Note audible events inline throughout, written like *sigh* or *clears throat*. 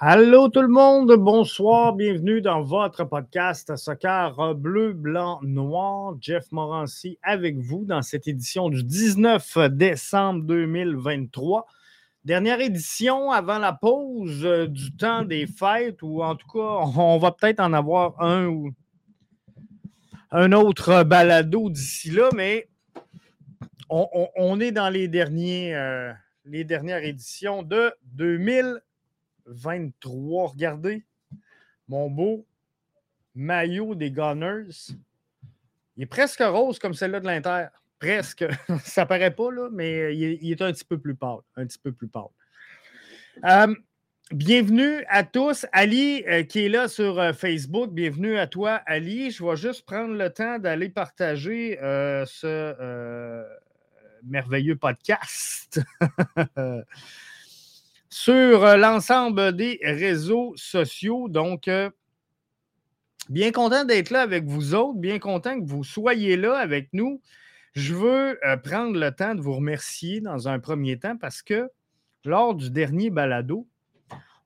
Allô tout le monde, bonsoir, bienvenue dans votre podcast Soccer Bleu, Blanc, Noir. Jeff Morancy avec vous dans cette édition du 19 décembre 2023. Dernière édition avant la pause euh, du temps des fêtes, ou en tout cas, on va peut-être en avoir un ou un autre balado d'ici là, mais on, est dans les, derniers, euh, les dernières éditions de 2023. 23. Regardez mon beau maillot des Gunners. Il est presque rose comme celle-là de l'Inter. Presque. *laughs* Ça paraît pas, là, mais il est, un petit peu plus pâle. Un peu plus pâle. Euh, bienvenue à tous. Ali euh, qui est là sur euh, Facebook. Bienvenue à toi, Ali. Je vais juste prendre le temps d'aller partager ce merveilleux podcast. *laughs* sur euh, l'ensemble des réseaux sociaux. Donc, euh, bien content d'être là avec vous autres, bien content que vous soyez là avec nous. Je veux euh, prendre le temps de vous remercier dans un premier temps parce que lors du dernier balado,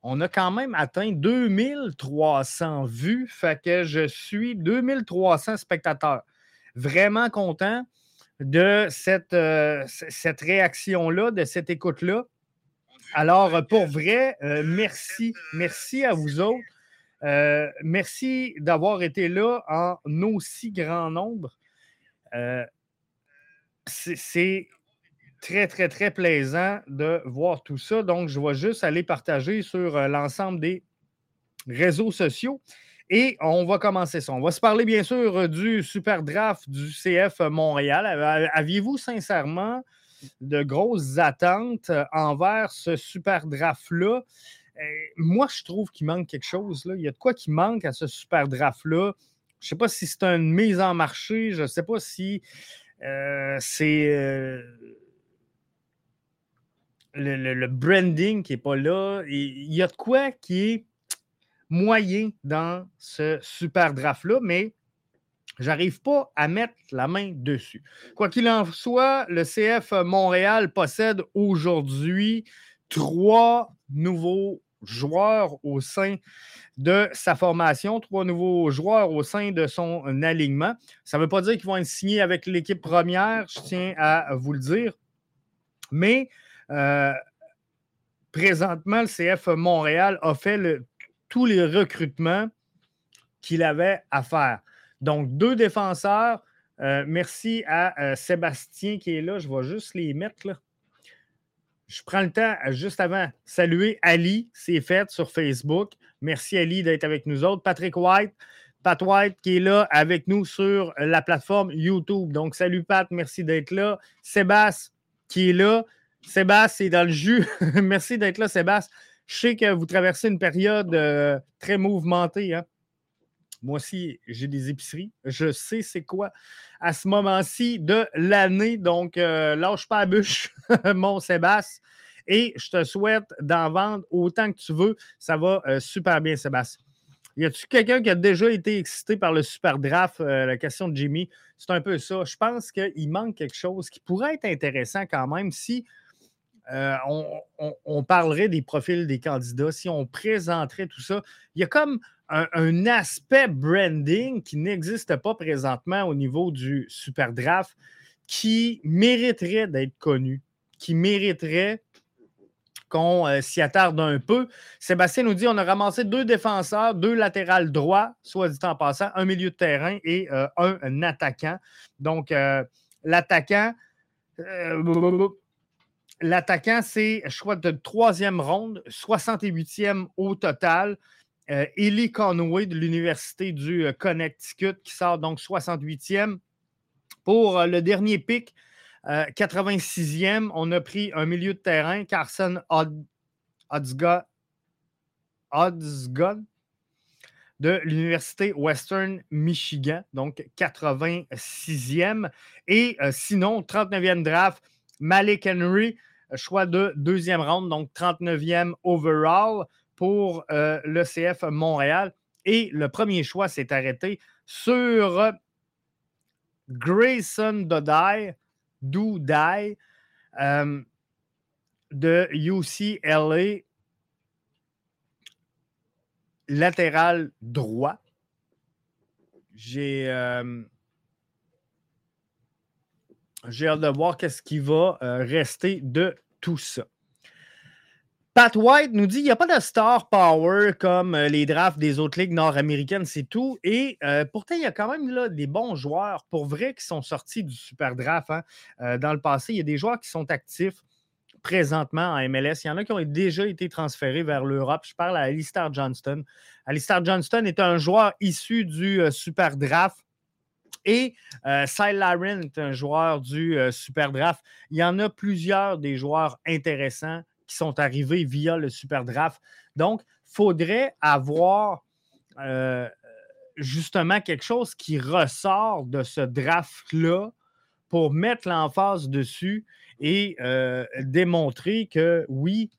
on a quand même atteint 2300 vues, fait que je suis 2300 spectateurs. Vraiment content de cette, cette réaction-là, de cette écoute-là. Alors, euh, pour vrai, euh, merci. Merci à vous autres. Euh, merci d'avoir été là en aussi grand nombre. c'est très, très, très plaisant de voir tout ça. Donc, je vais juste aller partager sur l'ensemble des réseaux sociaux. Et on va commencer ça. On va se parler bien sûr du super draft du CF Montréal. Aviez-vous sincèrement de grosses attentes euh, envers ce super draft-là. Euh, moi, je trouve qu'il manque quelque chose. Là. Il y a de quoi qui manque à ce super draft-là. Je ne sais pas si c'est une mise en marché. Je ne sais pas si euh, c'est le, branding qui n'est pas là. il y a de quoi qui est moyen dans ce super draft-là, mais J'arrive pas à mettre la main dessus. Quoi qu'il en soit, le CF Montréal possède aujourd'hui trois nouveaux joueurs au sein de sa formation, trois nouveaux joueurs au sein de son alignement. Ça ne veut pas dire qu'ils vont être signés avec l'équipe première, je tiens à vous le dire. Mais euh, présentement, le CF Montréal a fait tous les recrutements qu'il avait à faire. Donc, deux défenseurs. Euh, merci à euh, Sébastien qui est là. Je vais juste les mettre là. Je prends le temps, euh, juste avant, saluer Ali, c'est fait sur Facebook. Merci Ali d'être avec nous autres. Patrick White, Pat White qui est là avec nous sur la plateforme YouTube. Donc, salut Pat, merci d'être là. Sébastien qui est là. Sébastien est dans le jus. *laughs* merci d'être là, Sébastien. Je sais que vous traversez une période très mouvementée. Hein? Moi aussi, j'ai des épiceries. Je sais c'est quoi à ce moment-ci de l'année. Donc, euh, lâche pas la bûche, *laughs* mon Sébastien. Et je te souhaite d'en vendre autant que tu veux. Ça va euh, super bien, Sébastien. Y a-tu quelqu'un qui a déjà été excité par le super draft, euh, la question de Jimmy? C'est un peu ça. Je pense qu'il manque quelque chose qui pourrait être intéressant quand même si on, parlerait des profils des candidats, si on présenterait tout ça. Il y a comme un, aspect branding qui n'existe pas présentement au niveau du Super Draft qui mériterait d'être connu, qui mériterait qu'on euh, s'y attarde un peu. Sébastien nous dit on a ramassé deux défenseurs, deux latérales droits, soit dit en passant, un milieu de terrain et euh, un, attaquant. Donc, euh, l'attaquant, l'attaquant, c'est choix de troisième ronde, 68e au total. Euh, Ellie Conway de l'Université du euh, Connecticut qui sort donc 68e. Pour euh, le dernier pic, 86e, on a pris un milieu de terrain, Carson Oddsgod de l'Université Western Michigan, donc 86e. Et sinon, 39e draft, Malik Henry, choix de deuxième round, donc 39e overall pour euh, l'ECF Montréal. Et le premier choix s'est arrêté sur Grayson Dodai, euh, de UCLA. latéral droit. J'ai euh, j'ai hâte de voir qu'est-ce qui va euh, rester de tout ça. Pat White nous dit qu'il n'y a pas de star power comme euh, les drafts des autres ligues nord-américaines, c'est tout. Et euh, pourtant, il y a quand même là, des bons joueurs pour vrai qui sont sortis du super draft hein. dans le passé. Il y a des joueurs qui sont actifs présentement en MLS. Il y en a qui ont déjà été transférés vers l'Europe. Je parle à Alistair Johnston. Alistair Johnston est un joueur issu du super draft et euh, est un joueur du euh, Super Draft. Il y en a plusieurs des joueurs intéressants sont arrivés via le Super Draft. Donc, il faudrait avoir euh, justement quelque chose qui ressort de ce draft-là pour mettre l'emphase dessus et euh, démontrer que oui,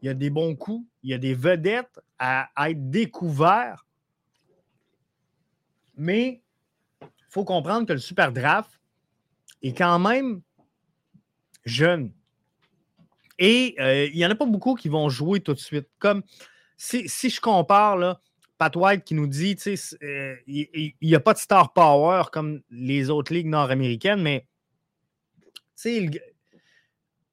il y a des bons coups, il y a des vedettes à, à être découverts, mais faut comprendre que le super draft est quand même jeune. Et euh, il n'y en a pas beaucoup qui vont jouer tout de suite. Comme si, je compare, là, Pat White qui nous dit euh, il n'y a pas de star power comme les autres ligues nord-américaines, mais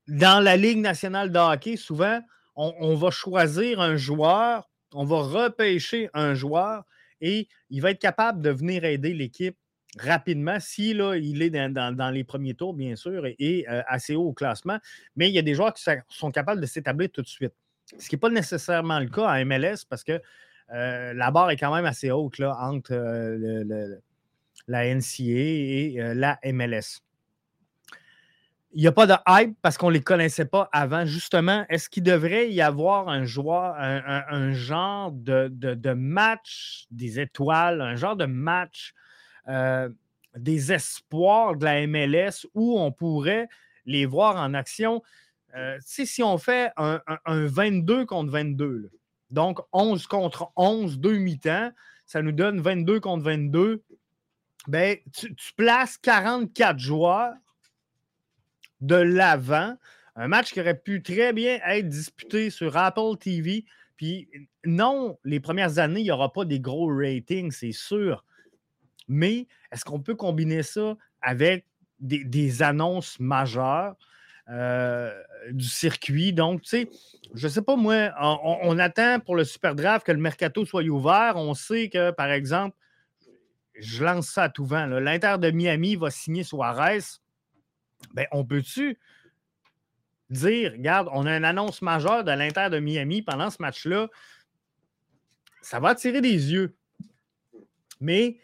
dans la Ligue nationale de hockey, souvent, on, va choisir un joueur, on va repêcher un joueur et il va être capable de venir aider l'équipe rapidement, si là, il est dans, les premiers tours, bien sûr, et, euh, assez haut au classement, mais il y a des joueurs qui sont capables de s'établir tout de suite. Ce qui n'est pas nécessairement le cas à MLS parce que euh, la barre est quand même assez haute entre euh, la NCA et la MLS. Il n'y a pas de hype parce qu'on ne les connaissait pas avant. Justement, est-ce qu'il devrait y avoir un joueur, un, genre de, de, match des étoiles, un genre de match euh, des espoirs de la MLS où on pourrait les voir en action. Euh, si on fait un, 22 contre 22, donc 11 contre 11, deux mi-temps, ça nous donne 22 contre 22. Ben, tu, places 44 joueurs de l'avant. Un match qui aurait pu très bien être disputé sur Apple TV. Puis non, les premières années, il n'y aura pas des gros ratings, c'est sûr. Mais est-ce qu'on peut combiner ça avec des, annonces majeures euh, du circuit? Donc, tu sais, je ne sais pas, moi, on, attend pour le Super Draft que le mercato soit ouvert. On sait que, par exemple, je lance ça à tout vent. L'Inter de Miami va signer Suarez. Ben, on peut-tu dire, regarde, on a une annonce majeure de l'Inter de Miami pendant ce match-là? Ça va attirer des yeux. Mais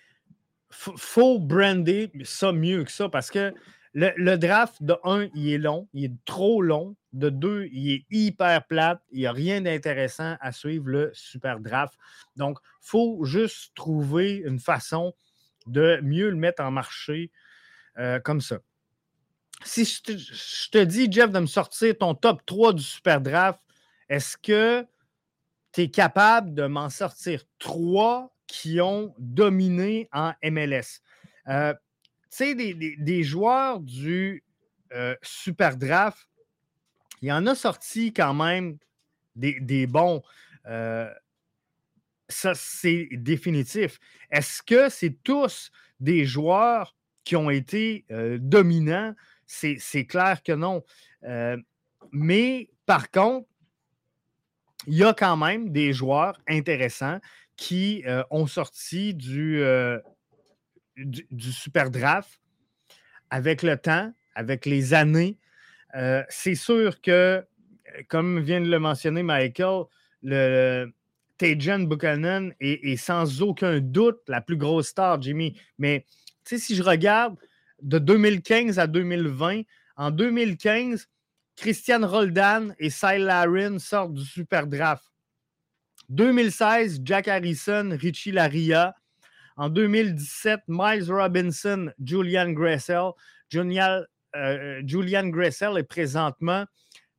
faut brander ça mieux que ça parce que le, draft, de un, il est long, il est trop long. De deux, il est hyper plate. Il n'y a rien d'intéressant à suivre le super draft. Donc, il faut juste trouver une façon de mieux le mettre en marché euh, comme ça. Si je te, je te, dis, Jeff, de me sortir ton top 3 du super draft, est-ce que tu es capable de m'en sortir 3 qui ont dominé en MLS. Euh, tu sais, des, joueurs du euh, Super Draft, il y en a sorti quand même des, bons. Euh, ça, c'est définitif. Est-ce que c'est tous des joueurs qui ont été dominants? C'est clair que non. mais par contre, il y a quand même des joueurs intéressants qui euh, ont sorti euh, du, Super Draft avec le temps, avec les années. Euh, c'est sûr que, comme vient de le mentionner Michael, le Tajan Buchanan est, sans aucun doute la plus grosse star, Jimmy. Mais si je regarde de 2015 à 2020, en 2015, Christian Roldan et Cy Larin sortent du Super Draft. 2016, Jack Harrison, Richie Laria. En 2017, Miles Robinson, Julian Gressel. Julian, euh, Julian Gressel est présentement,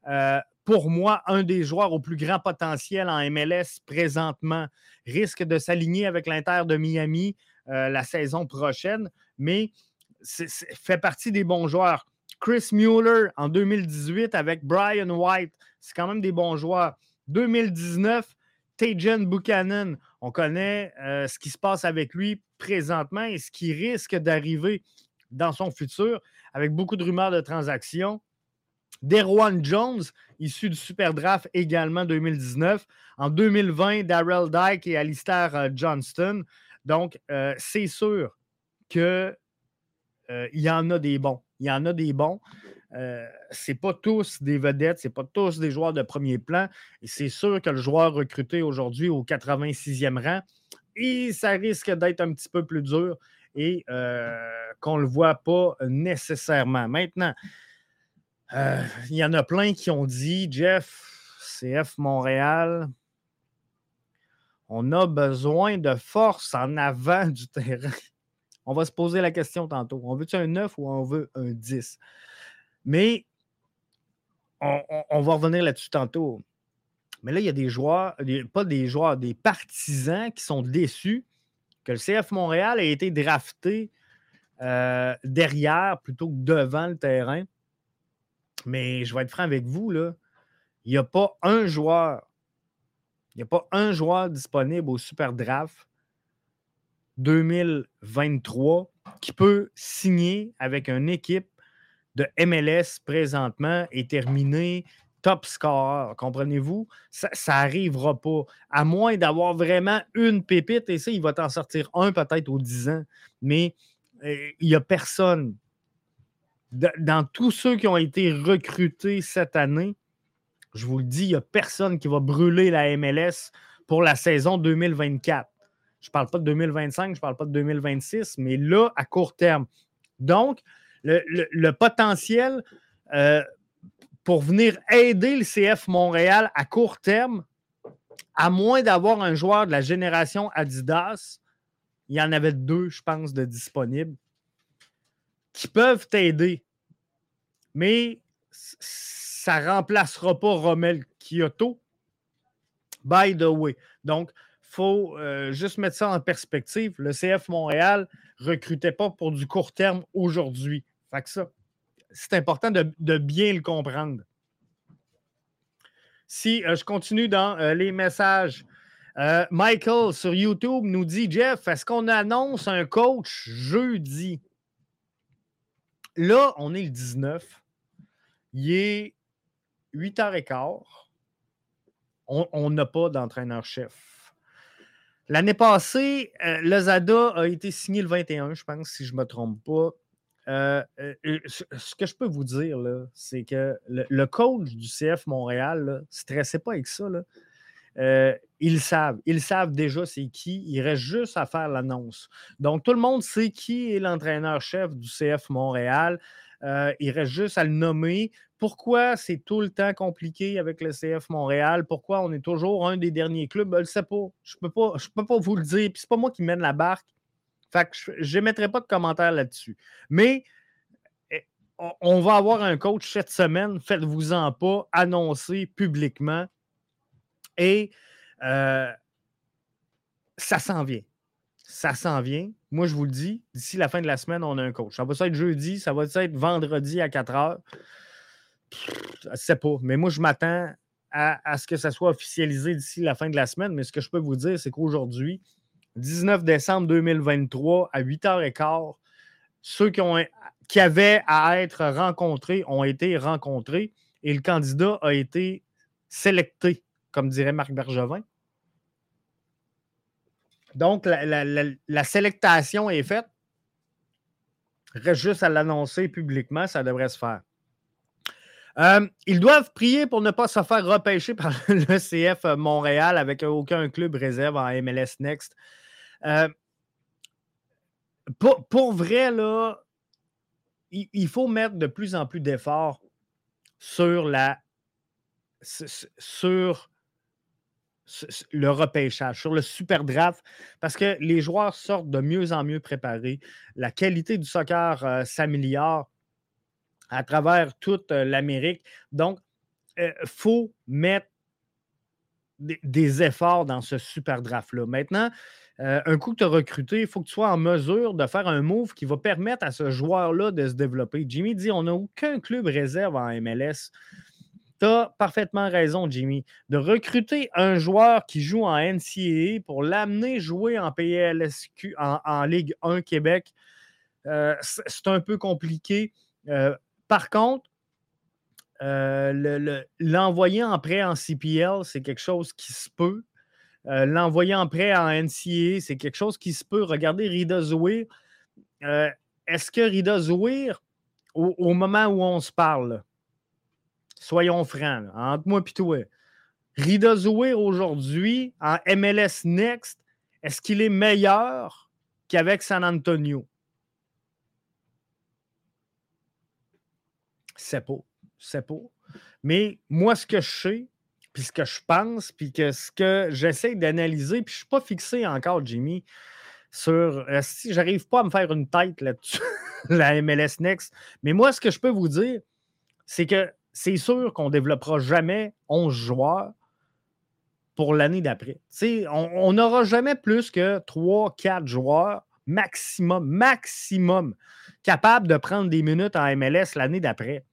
euh, pour moi, un des joueurs au plus grand potentiel en MLS présentement. Risque de s'aligner avec l'Inter de Miami euh, la saison prochaine, mais fait partie des bons joueurs. Chris Mueller en 2018 avec Brian White, c'est quand même des bons joueurs. 2019, Tajan Buchanan, on connaît ce qui se passe avec lui présentement et ce qui risque d'arriver dans son futur, avec beaucoup de rumeurs de transactions. Derwan Jones, issu du Super Draft également 2019. En 2020, Darrell Dyke et Alistair euh, Johnston. Donc, euh, c'est sûr qu'il euh, y en a des bons. Il y en a des bons. Euh, ce pas tous des vedettes, ce pas tous des joueurs de premier plan. Et c'est sûr que le joueur recruté aujourd'hui au 86e rang, ça risque d'être un petit peu plus dur et qu'on ne le voit pas nécessairement. Maintenant, euh, il y en a plein qui ont dit, Jeff, CF Montréal, on a besoin de force en avant du terrain. On va se poser la question tantôt. On veut-tu un 9 ou on veut un 10? Mais on, va revenir là-dessus tantôt. Mais là, il y a des joueurs, pas des joueurs, des partisans qui sont déçus que le CF Montréal ait été drafté euh, derrière plutôt que devant le terrain. Mais je vais être franc avec vous, là, il n'y a pas un joueur, il n'y a pas un joueur disponible au Super Draft 2023 qui peut signer avec une équipe de MLS présentement et terminer top score. Comprenez-vous? Ça n'arrivera pas. À moins d'avoir vraiment une pépite, et ça, il va t'en sortir un peut-être aux 10 ans. Mais euh, il n'y a personne dans tous ceux qui ont été recrutés cette année, je vous le dis, il n'y a personne qui va brûler la MLS pour la saison 2024. Je ne parle pas de 2025, je ne parle pas de 2026, mais là, à court terme. Donc, le, potentiel euh, pour venir aider le CF Montréal à court terme, à moins d'avoir un joueur de la génération Adidas, il y en avait deux, je pense, de disponibles qui peuvent t'aider. Mais ça ne remplacera pas Rommel Kyoto. By the way. Donc, il faut euh, juste mettre ça en perspective. Le CF Montréal ne recrutait pas pour du court terme aujourd'hui. Fait que ça, c'est important de, bien le comprendre. Si euh, je continue dans euh, les messages, Michael sur YouTube nous dit Jeff, est-ce qu'on annonce un coach jeudi? Là, on est le 19. Il est 8h15. On n'a pas d'entraîneur-chef. L'année passée, euh, le ZADA a été signé le 21, je pense, si je ne me trompe pas. Euh, euh, ce que je peux vous dire, c'est que le, coach du CF Montréal ne stressait pas avec ça. ils savent. Ils savent déjà c'est qui. Il reste juste à faire l'annonce. Donc, tout le monde sait qui est l'entraîneur-chef du CF Montréal. Euh, il reste juste à le nommer. Pourquoi c'est tout le temps compliqué avec le CF Montréal? Pourquoi on est toujours un des derniers clubs? Je ne sais pas. Je ne peux, pas, vous le dire. Puis c'est pas moi qui mène la barque. Fait que je n'émettrai pas de commentaires là-dessus. Mais eh, on va avoir un coach cette semaine. Faites-vous-en pas. Annoncé publiquement. Et euh, ça s'en vient ça s'en vient. Moi, je vous le dis, d'ici la fin de la semaine, on a un coach. Ça va être jeudi, ça va être vendredi à 4 heures. Je ne sais pas. Mais moi, je m'attends à, ce que ça soit officialisé d'ici la fin de la semaine. Mais ce que je peux vous dire, c'est qu'aujourd'hui, 19 décembre 2023, à 8h15, ceux qui, avaient à être rencontrés ont été rencontrés et le candidat a été sélecté, comme dirait Marc Bergevin. Donc, la, la, est faite. Reste juste à l'annoncer publiquement, ça devrait se faire. Euh, ils doivent prier pour ne pas se faire repêcher par *laughs* le CF Montréal avec aucun club réserve en MLS Next. Euh, pour, vrai, il, faut mettre de plus en plus d'efforts sur le repêchage, sur le super draft, parce que les joueurs sortent de mieux en mieux préparés. La qualité du soccer euh, s'améliore à travers toute euh, l'Amérique. Donc, il faut mettre des, efforts dans ce super draft-là. Maintenant, un coup que tu as recruté, il faut que tu sois en mesure de faire un move qui va permettre à ce joueur-là de se développer. Jimmy dit on n'a aucun club réserve en MLS. tu as parfaitement raison, Jimmy. De recruter un joueur qui joue en NCAA pour l'amener jouer en PLSQ, en, Ligue 1 Québec, euh, c'est un peu compliqué. Euh, par contre, euh, l'envoyer en prêt en CPL, c'est quelque chose qui se peut. L'envoyer en prêt en NCAA, c'est quelque chose qui se peut. Regardez Rida Zouir. Est-ce que Rida Zouir, au, moment où on se parle, soyons francs, entre moi et toi. Rida Zouir aujourd'hui en MLS Next, est-ce qu'il est meilleur qu'avec San Antonio? C'est pas. C'est pas. Mais moi, ce que je sais, puis ce que je pense, puis que ce que j'essaie d'analyser, puis je ne suis pas fixé encore, Jimmy, sur euh, si j'arrive pas à me faire une tête là-dessus, *laughs* la MLS Next. Mais moi, ce que je peux vous dire, c'est que c'est sûr qu'on ne développera jamais 11 joueurs pour l'année d'après. On n'aura jamais plus que 3-4 joueurs maximum, maximum, capables de prendre des minutes en MLS l'année d'après.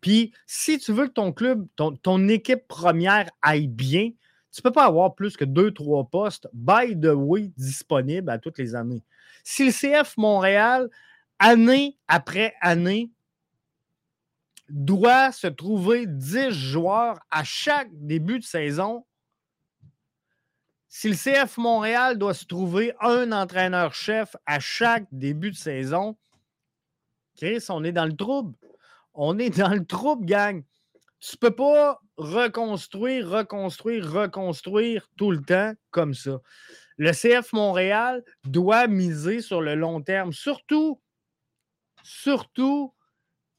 Puis, si tu veux que ton club, ton, équipe première aille bien, tu ne peux pas avoir plus que 2-3 postes, by the way, disponibles à toutes les années. Si le CF Montréal, année après année, doit se trouver 10 joueurs à chaque début de saison. Si le CF Montréal doit se trouver un entraîneur-chef à chaque début de saison, Chris, on est dans le trouble. On est dans le trouble, gang. Tu peux pas reconstruire, reconstruire, reconstruire tout le temps comme ça. Le CF Montréal doit miser sur le long terme, surtout, surtout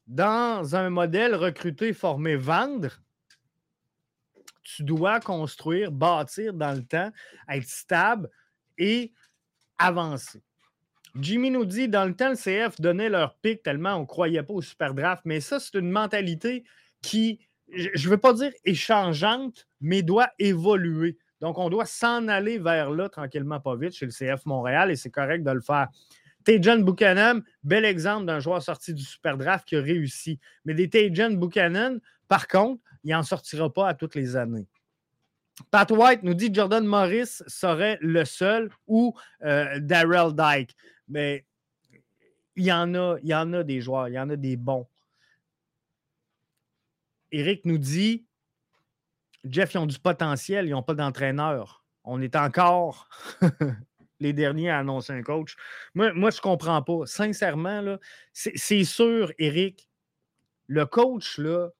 dans un modèle recruter, former, vendre, tu dois construire, bâtir dans le temps, être stable et avancer. Jimmy nous dit dans le temps, le CF donnait leur pic tellement on ne croyait pas au super draft, mais ça, c'est une mentalité qui, je ne veux pas dire échangeante, mais doit évoluer. Donc, on doit s'en aller vers là tranquillement, pas vite, chez le CF Montréal, et c'est correct de le faire. Tajan Buchanan, bel exemple d'un joueur sorti du Super Draft qui a réussi. Mais des Tajan Buchanan, par contre, il n'en sortira pas à toutes les années. Pat White nous dit Jordan Morris serait le seul ou euh, Darrell Dyke. Mais il y, en a, il y en a des joueurs, il y en a des bons. Eric nous dit Jeff, ils ont du potentiel, ils n'ont pas d'entraîneur. On est encore *laughs* les derniers à annoncer un coach. Moi, moi je ne comprends pas. Sincèrement, c'est sûr, Eric, le coach, là,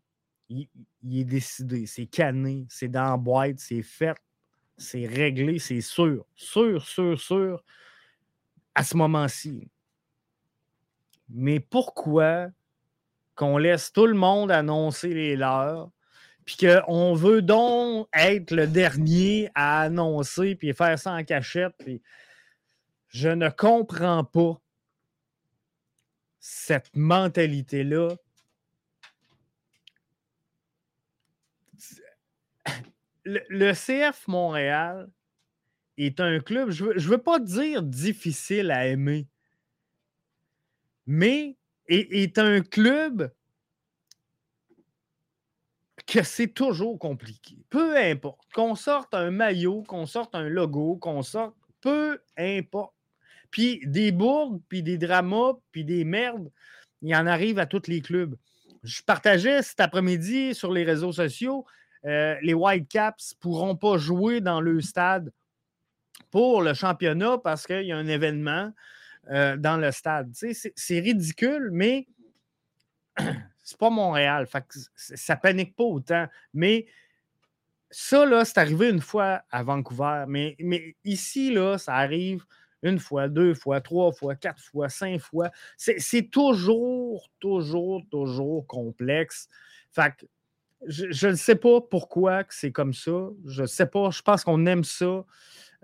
il, est décidé, c'est canné, c'est dans la boîte, c'est fait, c'est réglé, c'est sûr. Sûr, sûr, sûr, à ce moment-ci. Mais pourquoi qu'on laisse tout le monde annoncer les leurs, puis qu'on veut donc être le dernier à annoncer, puis faire ça en cachette, puis je ne comprends pas cette mentalité-là. Le, CF Montréal est un club, je ne veux, pas dire difficile à aimer, mais est, est un club que c'est toujours compliqué. Peu importe. Qu'on sorte un maillot, qu'on sorte un logo, qu'on sorte. Peu importe. Puis des bourdes, puis des dramas, puis des merdes, il en arrive à tous les clubs. Je partageais cet après-midi sur les réseaux sociaux, euh, les Whitecaps ne pourront pas jouer dans le stade pour le championnat parce qu'il y a un événement euh, dans le stade. c'est ridicule, mais *clears throat* c'est pas Montréal. Fait que ça panique pas autant. Mais ça, là, c'est arrivé une fois à Vancouver. Mais, mais ici, là, ça arrive une fois, deux fois, trois fois, quatre fois, cinq fois. C'est toujours, toujours, toujours complexe. Fait que je ne sais pas pourquoi c'est comme ça. Je ne sais pas. Je pense qu'on aime ça.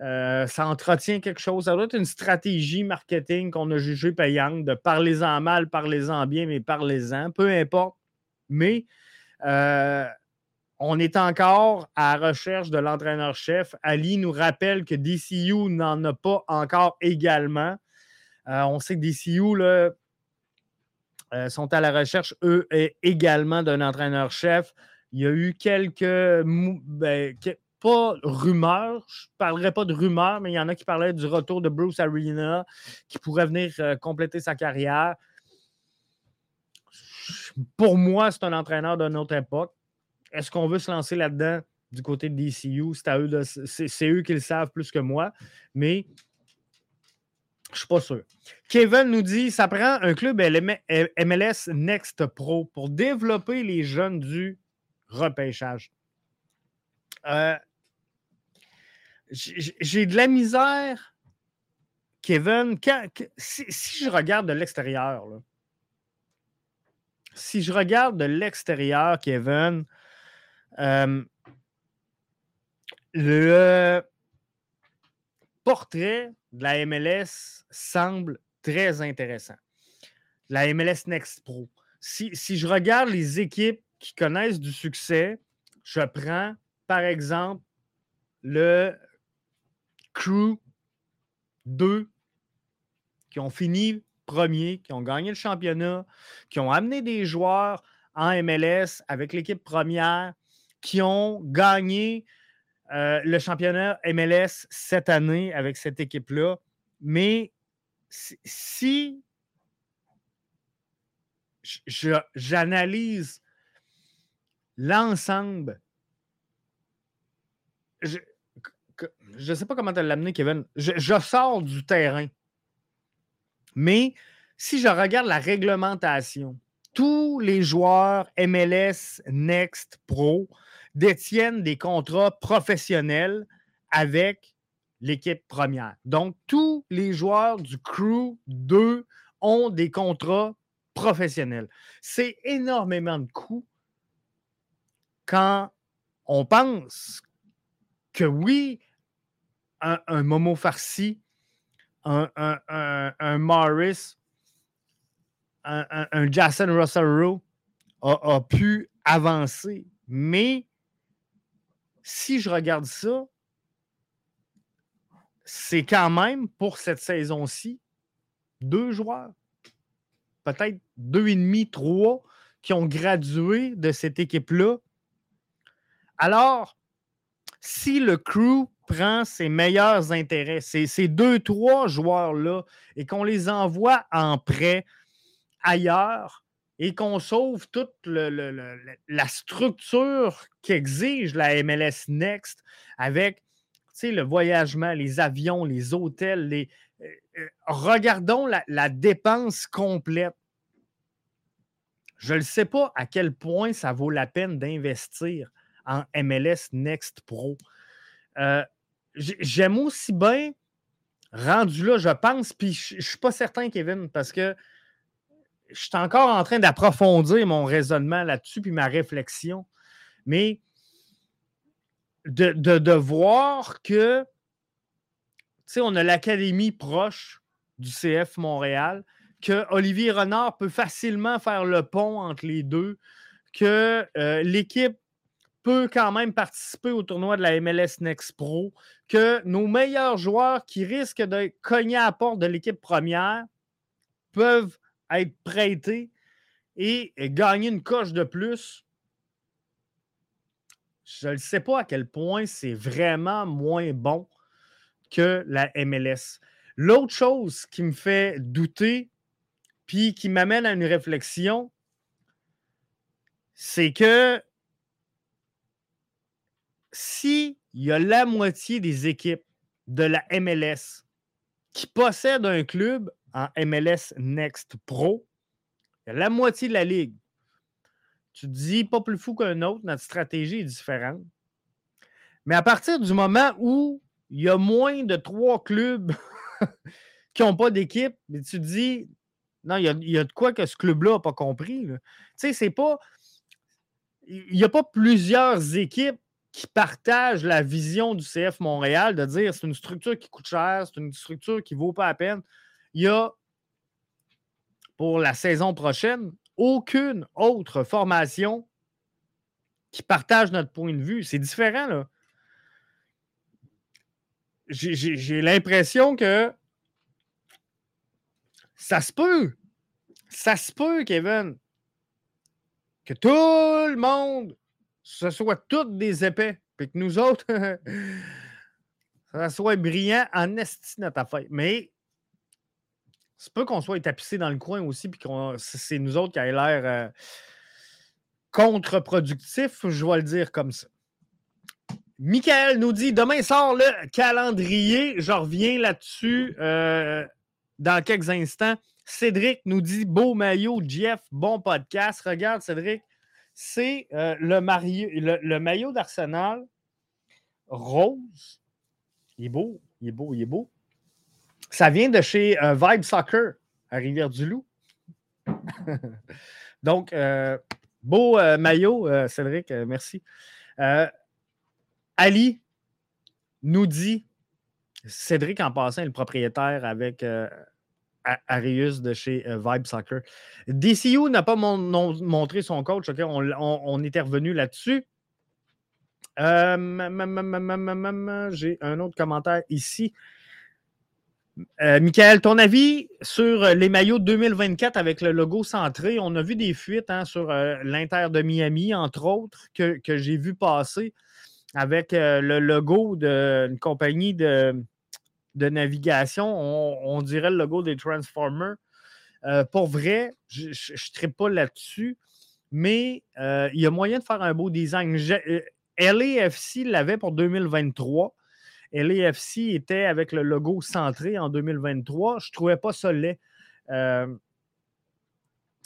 Euh, ça entretient quelque chose. Ça doit être une stratégie marketing qu'on a jugée payante de parlez-en mal, parlez-en bien, mais parlez-en. Peu importe. Mais euh, on est encore à la recherche de l'entraîneur-chef. Ali nous rappelle que DCU n'en a pas encore également. Euh, on sait que DCU là, sont à la recherche, eux, également d'un entraîneur-chef. Il y a eu quelques. Ben, pas rumeurs, je ne parlerai pas de rumeurs, mais il y en a qui parlaient du retour de Bruce Arena, qui pourrait venir euh, compléter sa carrière. Pour moi, c'est un entraîneur d'une autre époque. Est-ce qu'on veut se lancer là-dedans du côté de DCU? C'est eux qui le savent plus que moi, mais je ne suis pas sûr. Kevin nous dit ça prend un club MLS Next Pro pour développer les jeunes du repêchage. Euh, j'ai de la misère, Kevin. si, je regarde de l'extérieur, si je regarde de l'extérieur, Kevin, euh, le portrait de la MLS semble très intéressant. La MLS Next Pro. Si, si, je regarde les équipes qui connaissent du succès, je prends par exemple le Crew 2 qui ont fini premier, qui ont gagné le championnat, qui ont amené des joueurs en MLS avec l'équipe première, qui ont gagné euh, le championnat MLS cette année avec cette équipe-là. Mais si j'analyse l'ensemble, je ne sais pas comment tu l'amener, Kevin. Je, sors du terrain. Mais si je regarde la réglementation, tous les joueurs MLS Next Pro détiennent des contrats professionnels avec l'équipe première. Donc, tous les joueurs du Crew 2 ont des contrats professionnels. C'est énormément de coûts quand on pense que oui, un, Momo Farsi, un, Morris, un, Jason Russell a, a, pu avancer. Mais si je regarde ça, c'est quand même pour cette saison-ci deux joueurs, peut-être deux et demi, trois, qui ont gradué de cette équipe-là. Alors, si le crew prend ses meilleurs intérêts, ces, deux, trois joueurs-là, et qu'on les envoie en prêt ailleurs et qu'on sauve toute la structure qu'exige la MLS Next avec le voyagement, les avions, les hôtels, les, euh, euh, regardons la, la, dépense complète. Je ne sais pas à quel point ça vaut la peine d'investir en MLS Next Pro. Euh, j'aime aussi bien, rendu là, je pense, puis je ne suis pas certain, Kevin, parce que je suis encore en train d'approfondir mon raisonnement là-dessus, puis ma réflexion. Mais de, de, voir que, tu sais, on a l'académie proche du CF Montréal, que Olivier Renard peut facilement faire le pont entre les deux, que euh, l'équipe peut quand même participer au tournoi de la MLS Next Pro, que nos meilleurs joueurs qui risquent de cogner à la porte de l'équipe première peuvent être prêtés et gagner une coche de plus. Je ne sais pas à quel point c'est vraiment moins bon que la MLS. L'autre chose qui me fait douter, puis qui m'amène à une réflexion, c'est que s'il y a la moitié des équipes de la MLS qui possèdent un club en MLS Next Pro, il y a la moitié de la ligue. Tu te dis, pas plus fou qu'un autre, notre stratégie est différente. Mais à partir du moment où il y a moins de trois clubs *laughs* qui n'ont pas d'équipe, tu te dis, non, il y, a, de quoi que ce club-là n'a pas compris. Tu sais, c'est pas. Il n'y a pas plusieurs équipes qui partagent la vision du CF Montréal de dire c'est une structure qui coûte cher, c'est une structure qui ne vaut pas la peine. Il y a, pour la saison prochaine, aucune autre formation qui partage notre point de vue. C'est différent, là. J'ai l'impression que ça se peut. Ça se peut, Kevin, que tout le monde ce soit toutes des épais, puis que nous autres, *laughs* ça soit brillant en esti notre affaire. Mais c'est pas qu'on soit tapissé dans le coin aussi, puis que c'est nous autres qui a l'air euh, contre-productif, je vais le dire comme ça. Michael nous dit demain sort le calendrier. Je reviens là-dessus euh, dans quelques instants. Cédric nous dit beau maillot, Jeff, bon podcast. Regarde, Cédric, c'est euh, le, maillot d'Arsenal rose. Il est beau, il est beau, il est beau. Ça vient de chez euh, Vibe Soccer à Rivière-du-Loup. *laughs* Donc, beau maillot, Cédric, merci. Ali nous dit, Cédric en passant le propriétaire avec euh, Arius de chez euh, Vibe Soccer. DCU n'a pas montré son coach, on, était revenu là-dessus. Euh, j'ai un autre commentaire ici. Michael, ton avis sur les maillots 2024 avec le logo centré? On a vu des fuites hein, sur l'Inter de Miami, entre autres, que, que j'ai vu passer avec euh, le logo d'une compagnie de, de navigation. On, dirait le logo des Transformers. Euh, pour vrai, je ne pas là-dessus, mais euh, il y a moyen de faire un beau design. LAFC l'avait pour 2023. LAFC était avec le logo centré en 2023. Je ne trouvais pas ça laid.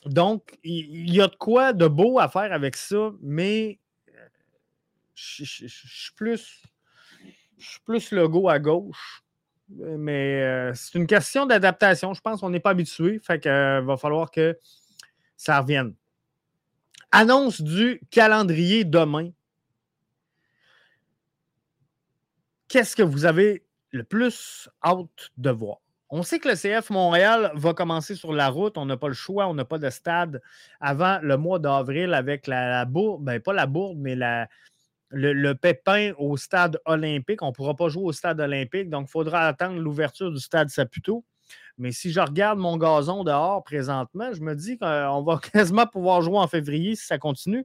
donc, il y, a de quoi de beau à faire avec ça, mais je, suis plus, plus logo à gauche. Mais euh, c'est une question d'adaptation. Je pense qu'on n'est pas habitué. Fait qu'il euh, va falloir que ça revienne. Annonce du calendrier demain. Qu'est-ce que vous avez le plus hâte de voir? On sait que le CF Montréal va commencer sur la route. On n'a pas le choix. On n'a pas de stade avant le mois d'avril avec la, bourde. Ben, pas la bourde, mais la, le, pépin au stade olympique. On ne pourra pas jouer au stade olympique, donc il faudra attendre l'ouverture du stade Saputo. Mais si je regarde mon gazon dehors présentement, je me dis qu'on va *laughs* quasiment pouvoir jouer en février si ça continue.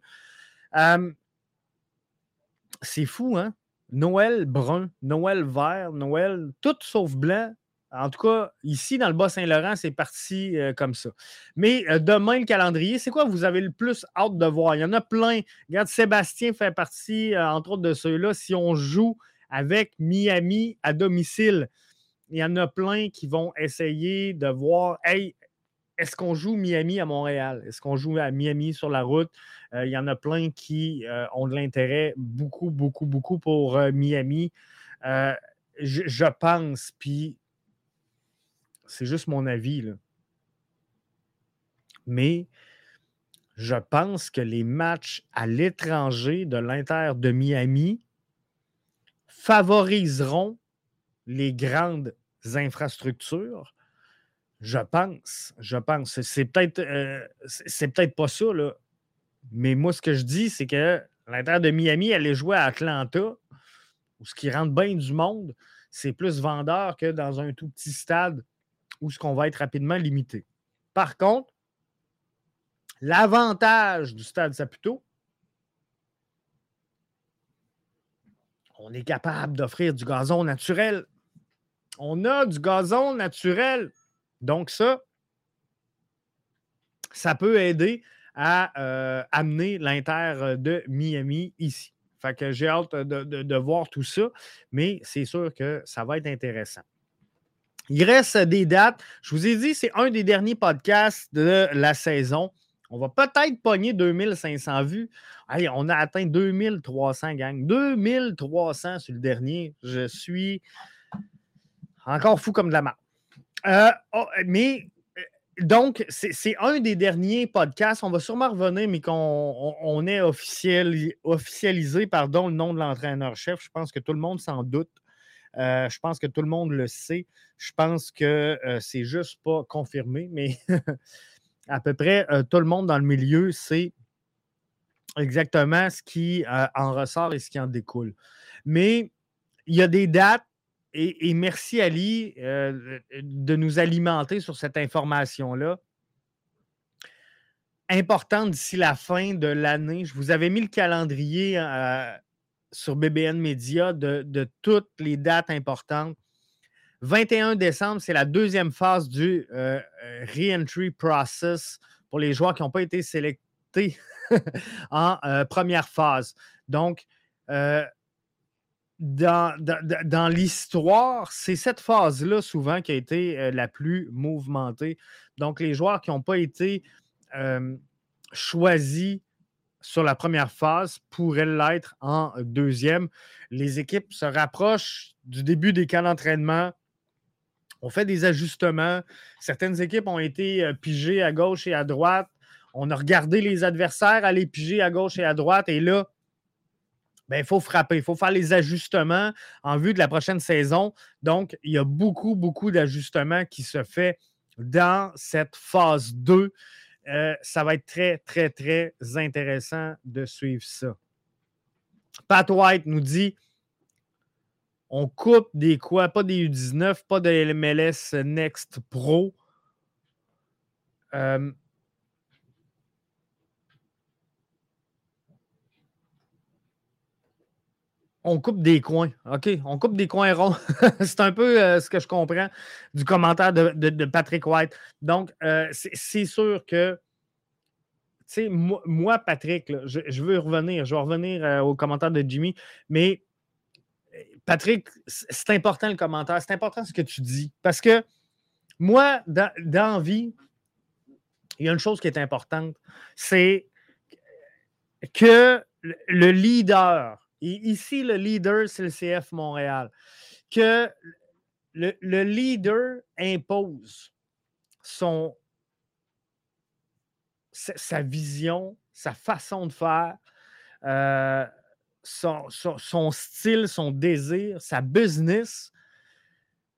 c'est fou, hein? Noël brun, Noël vert, Noël tout sauf blanc. En tout cas, ici, dans le Bas-Saint-Laurent, c'est parti euh, comme ça. Mais euh, demain, le calendrier, c'est quoi vous avez le plus hâte de voir? Il y en a plein. Regarde, Sébastien fait partie, euh, entre autres, de ceux-là. Si on joue avec Miami à domicile, il y en a plein qui vont essayer de voir, hey, est-ce qu'on joue Miami à Montréal? Est-ce qu'on joue à Miami sur la route? il y en a plein qui ont de l'intérêt beaucoup, beaucoup, beaucoup pour Miami. je, je pense, puis c'est juste mon avis. Mais je pense que les matchs à l'étranger de l'Inter de Miami favoriseront les grandes infrastructures. Je pense, je pense. C'est peut-être euh, peut-être pas ça. Mais moi, ce que je dis, c'est que l'Inter de Miami allait jouer à Atlanta, où ce qui rentre bien du monde, c'est plus vendeur que dans un tout petit stade où ce qu'on va être rapidement limité. Par contre, l'avantage du stade Saputo, on est capable d'offrir du gazon naturel. On a du gazon naturel. Donc ça, ça peut aider à euh, amener l'Inter de Miami ici. Fait que j'ai hâte de, voir tout ça, mais c'est sûr que ça va être intéressant. Il reste des dates. Je vous ai dit, c'est un des derniers podcasts de la saison. On va peut-être pogner 2500 vues. on a atteint 2300, gang. 2300 sur le dernier. Je suis encore fou comme de la marque. Euh, oh, mais euh, donc, c'est un des derniers podcasts. On va sûrement revenir, mais qu'on on, ait officialisé pardon, le nom de l'entraîneur-chef. Je pense que tout le monde s'en doute. Euh, je pense que tout le monde le sait. Je pense que euh, c'est juste pas confirmé, mais *laughs* à peu près euh, tout le monde dans le milieu sait exactement ce qui en ressort et ce qui en découle. Mais il y a des dates, et, merci Ali de nous alimenter sur cette information-là. importantes d'ici la fin de l'année. Je vous avais mis le calendrier sur BBN Media de, toutes les dates importantes. 21 décembre, c'est la deuxième phase du re-entry process pour les joueurs qui n'ont pas été sélectés *laughs* en première phase. Donc, dans, l'histoire, c'est cette phase-là souvent qui a été euh, la plus mouvementée. Donc, les joueurs qui n'ont pas été euh, choisis sur la première phase pourraient l'être en deuxième. Les équipes se rapprochent du début des camps d'entraînement. On fait des ajustements. Certaines équipes ont été euh, pigées à gauche et à droite. On a regardé les adversaires aller piger à gauche et à droite. Et là, ben, il faut frapper, il faut faire les ajustements en vue de la prochaine saison. Donc, il y a beaucoup, beaucoup d'ajustements qui se fait dans cette phase 2. Euh, ça va être très, très, très intéressant de suivre ça. Pat White nous dit on coupe des quoi? Pas des U19, pas de MLS Next Pro. Euh, on coupe des coins. OK, on coupe des coins ronds. *laughs* c'est un peu euh, ce que je comprends du commentaire de, Patrick White. Donc, euh, c'est sûr que, tu sais, moi, Patrick, je, veux revenir, je vais revenir euh, au commentaire de Jimmy, mais Patrick, c'est important le commentaire, c'est important ce que tu dis. Parce que moi, dans, dans vie, il y a une chose qui est importante, c'est que le leader ici, le leader, c'est le CF Montréal. Que le, leader impose son, sa, vision, sa façon de faire, euh, son, son, style, son désir, sa business.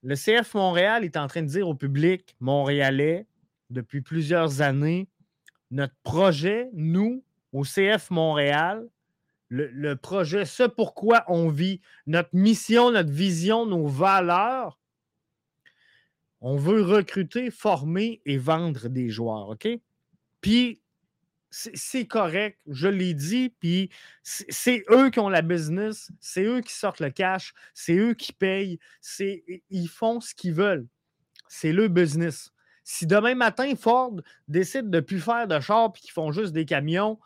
Le CF Montréal est en train de dire au public montréalais depuis plusieurs années, notre projet, nous, au CF Montréal, le, projet, ce pourquoi on vit, notre mission, notre vision, nos valeurs. On veut recruter, former et vendre des joueurs, OK? Puis, c'est correct, je l'ai dit, puis c'est eux qui ont la business, c'est eux qui sortent le cash, c'est eux qui payent, ils font ce qu'ils veulent. C'est le business. Si demain matin, Ford décide de ne plus faire de chars et qu'ils font juste des camions,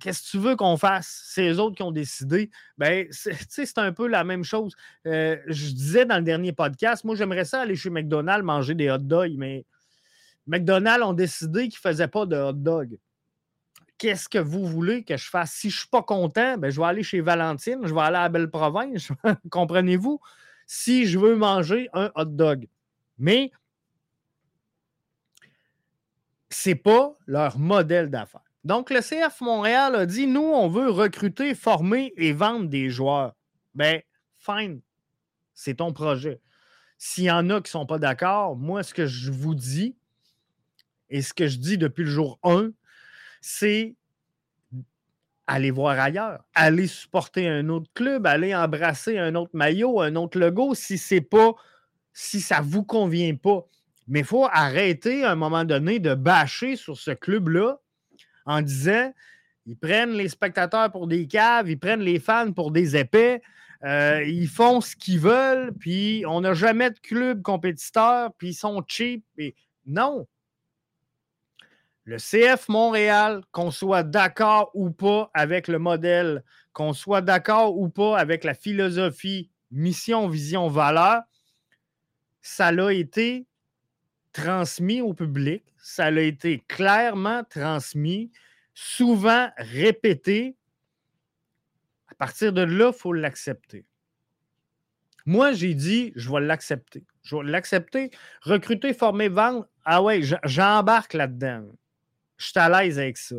qu'est-ce que tu veux qu'on fasse? C'est les autres qui ont décidé. Ben, c'est un peu la même chose. Euh, je disais dans le dernier podcast, moi, j'aimerais ça aller chez McDonald's manger des hot dogs, mais McDonald's ont décidé qu'ils ne faisaient pas de hot dogs. Qu'est-ce que vous voulez que je fasse? Si je ne suis pas content, ben, je vais aller chez Valentine, je vais aller à Belle-Province. *laughs* Comprenez-vous? Si je veux manger un hot dog. Mais ce n'est pas leur modèle d'affaires. Donc, le CF Montréal a dit nous, on veut recruter, former et vendre des joueurs. Ben, fine. C'est ton projet. S'il y en a qui ne sont pas d'accord, moi, ce que je vous dis et ce que je dis depuis le jour 1, c'est aller voir ailleurs, aller supporter un autre club, aller embrasser un autre maillot, un autre logo si c'est pas si ça vous convient pas. Mais il faut arrêter à un moment donné de bâcher sur ce club-là en disant ils prennent les spectateurs pour des caves, ils prennent les fans pour des épais, euh, *laughs* ils font ce qu'ils veulent, puis on n'a jamais de club compétiteur, puis ils sont cheap. Et... Non. Le CF Montréal, qu'on soit d'accord ou pas avec le modèle, qu'on soit d'accord ou pas avec la philosophie, mission, vision, valeur, ça l'a été transmis au public, ça a été clairement transmis, souvent répété. À partir de là, il faut l'accepter. Moi, j'ai dit, je vais l'accepter. Je vais l'accepter. Recruter, former, vendre, ah ouais, j'embarque là-dedans. Je suis à l'aise avec ça.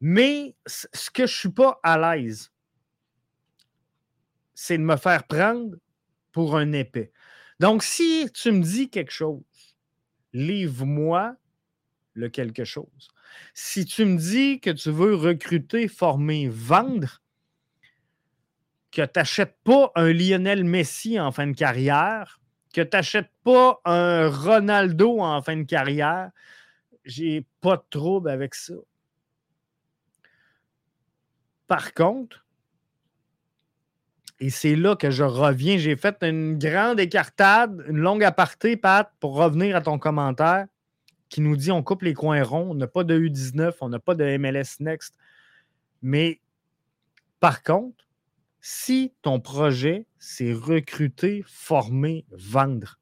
Mais ce que je ne suis pas à l'aise, c'est de me faire prendre pour un épais. Donc, si tu me dis quelque chose, livre-moi le quelque chose. Si tu me dis que tu veux recruter, former, vendre, que tu n'achètes pas un Lionel Messi en fin de carrière, que tu n'achètes pas un Ronaldo en fin de carrière, j'ai pas de trouble avec ça. Par contre, et c'est là que je reviens, j'ai fait une grande écartade, une longue aparté, Pat, pour revenir à ton commentaire qui nous dit on coupe les coins ronds, on n'a pas de U19, on n'a pas de MLS Next. Mais par contre, si ton projet, c'est recruter, former, vendre,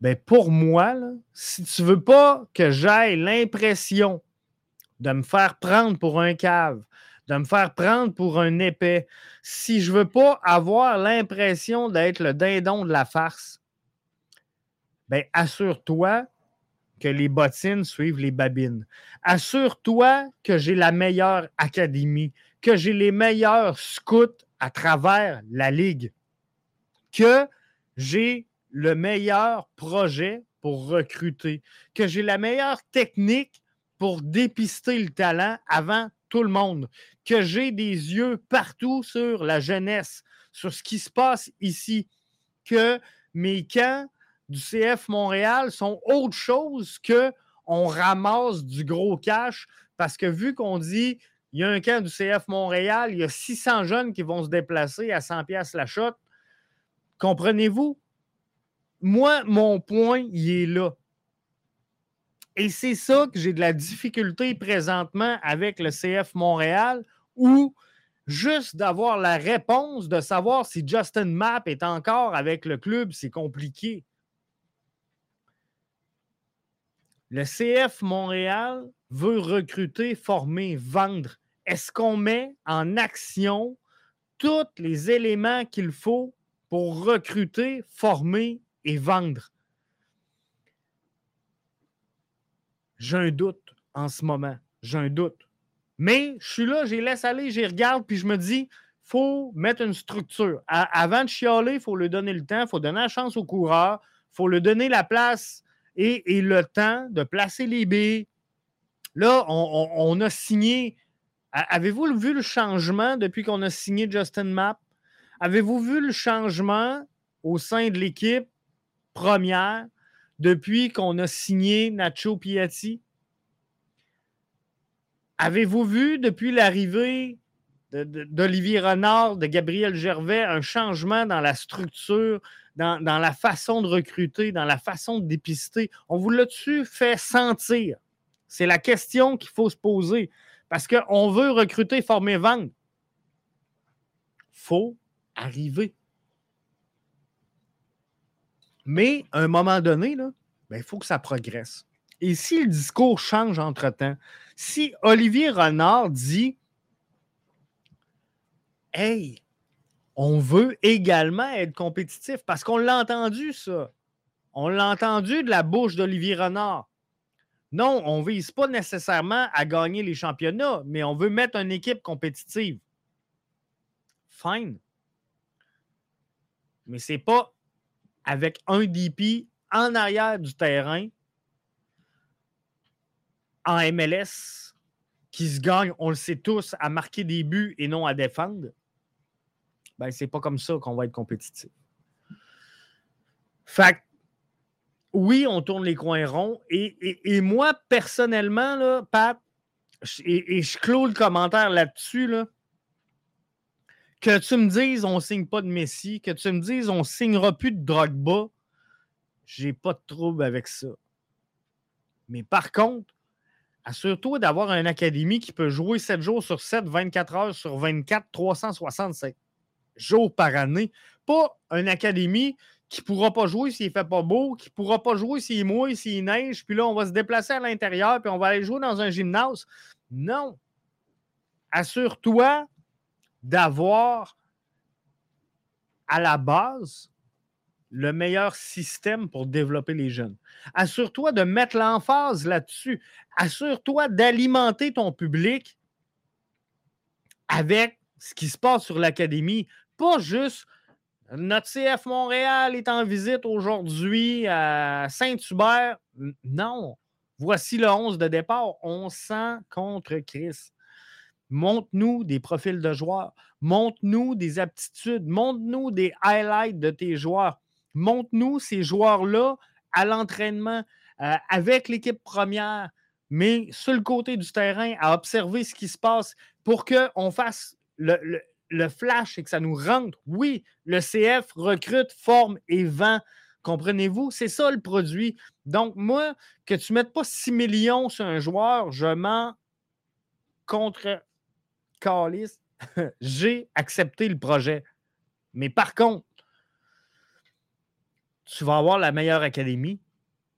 ben pour moi, si tu ne veux pas que j'aille l'impression de me faire prendre pour un cave, de me faire prendre pour un épais, si je ne veux pas avoir l'impression d'être le dindon de la farce, ben assure-toi que les bottines suivent les babines. Assure-toi que j'ai la meilleure académie, que j'ai les meilleurs scouts à travers la ligue, que j'ai le meilleur projet pour recruter, que j'ai la meilleure technique pour dépister le talent avant tout le monde, que j'ai des yeux partout sur la jeunesse, sur ce qui se passe ici, que mes camps du CF Montréal sont autre chose que on ramasse du gros cash parce que vu qu'on dit il y a un camp du CF Montréal, il y a 600 jeunes qui vont se déplacer à 100 pièces la shot. Comprenez-vous? Moi, mon point, il est là. Et c'est ça que j'ai de la difficulté présentement avec le CF Montréal, où juste d'avoir la réponse de savoir si Justin Mapp est encore avec le club, c'est compliqué. Le CF Montréal veut recruter, former, vendre. Est-ce qu'on met en action tous les éléments qu'il faut pour recruter, former et vendre? J'ai un doute en ce moment. J'ai un doute. Mais je suis là, les laisse aller, les regarde, puis je me dis, il faut mettre une structure. avant de chialer, il faut lui donner le temps, il faut donner la chance au coureur, il faut lui donner la place et, le temps de placer les billes. Là, on, a signé. Avez-vous vu le changement depuis qu'on a signé Justin Mapp? Avez-vous vu le changement au sein de l'équipe première depuis qu'on a signé Nacho Piatti? Avez-vous vu depuis l'arrivée d'Olivier Renard, de Gabriel Gervais, un changement dans la structure, dans, la façon de recruter, dans la façon de dépister? On vous l'a-tu fait sentir? C'est la question qu'il faut se poser. Parce qu'on veut recruter, former, vendre. Il faut arriver. Mais à un moment donné, il ben, faut que ça progresse. Et si le discours change entre-temps, si Olivier Renard dit Hey, on veut également être compétitif parce qu'on l'a entendu, ça. On l'a entendu de la bouche d'Olivier Renard. Non, on ne vise pas nécessairement à gagner les championnats, mais on veut mettre une équipe compétitive. Fine. Mais ce n'est pas avec un DP en arrière du terrain en MLS qui se gagne, on le sait tous, à marquer des buts et non à défendre ben, c'est pas comme ça qu'on va être compétitif. Fait oui, on tourne les coins ronds. Et, moi, personnellement, là, Pat, et, je clôt le commentaire là-dessus, là, que tu me dises on ne signe pas de Messi, que tu me dises on ne signera plus de Drogba, j'ai pas de trouble avec ça. Mais par contre, assure-toi d'avoir une académie qui peut jouer 7 jours sur 7, 24 heures sur 24, 365 jours par année. Pas une académie qui ne pourra pas jouer s'il ne fait pas beau, qui ne pourra pas jouer s'il mouille, s'il neige, puis là, on va se déplacer à l'intérieur, puis on va aller jouer dans un gymnase. Non. Assure-toi d'avoir à la base le meilleur système pour développer les jeunes. Assure-toi de mettre l'emphase là-dessus. Assure-toi d'alimenter ton public avec ce qui se passe sur l'académie, pas juste notre CF Montréal est en visite aujourd'hui à Saint-Hubert. Non. Voici le 11 de départ. On sent contre Chris. Montre-nous des profils de joueurs. Montre-nous des aptitudes. Montre-nous des highlights de tes joueurs. Montre-nous ces joueurs-là à l'entraînement euh, avec l'équipe première, mais sur le côté du terrain, à observer ce qui se passe pour qu'on fasse le, flash et que ça nous rentre. Oui, le CF recrute, forme et vend. Comprenez-vous? C'est ça le produit. Donc, moi, que tu ne mettes pas 6 millions sur un joueur, je m'en contre Calis. *laughs* J'ai accepté le projet. Mais par contre, tu vas avoir la meilleure académie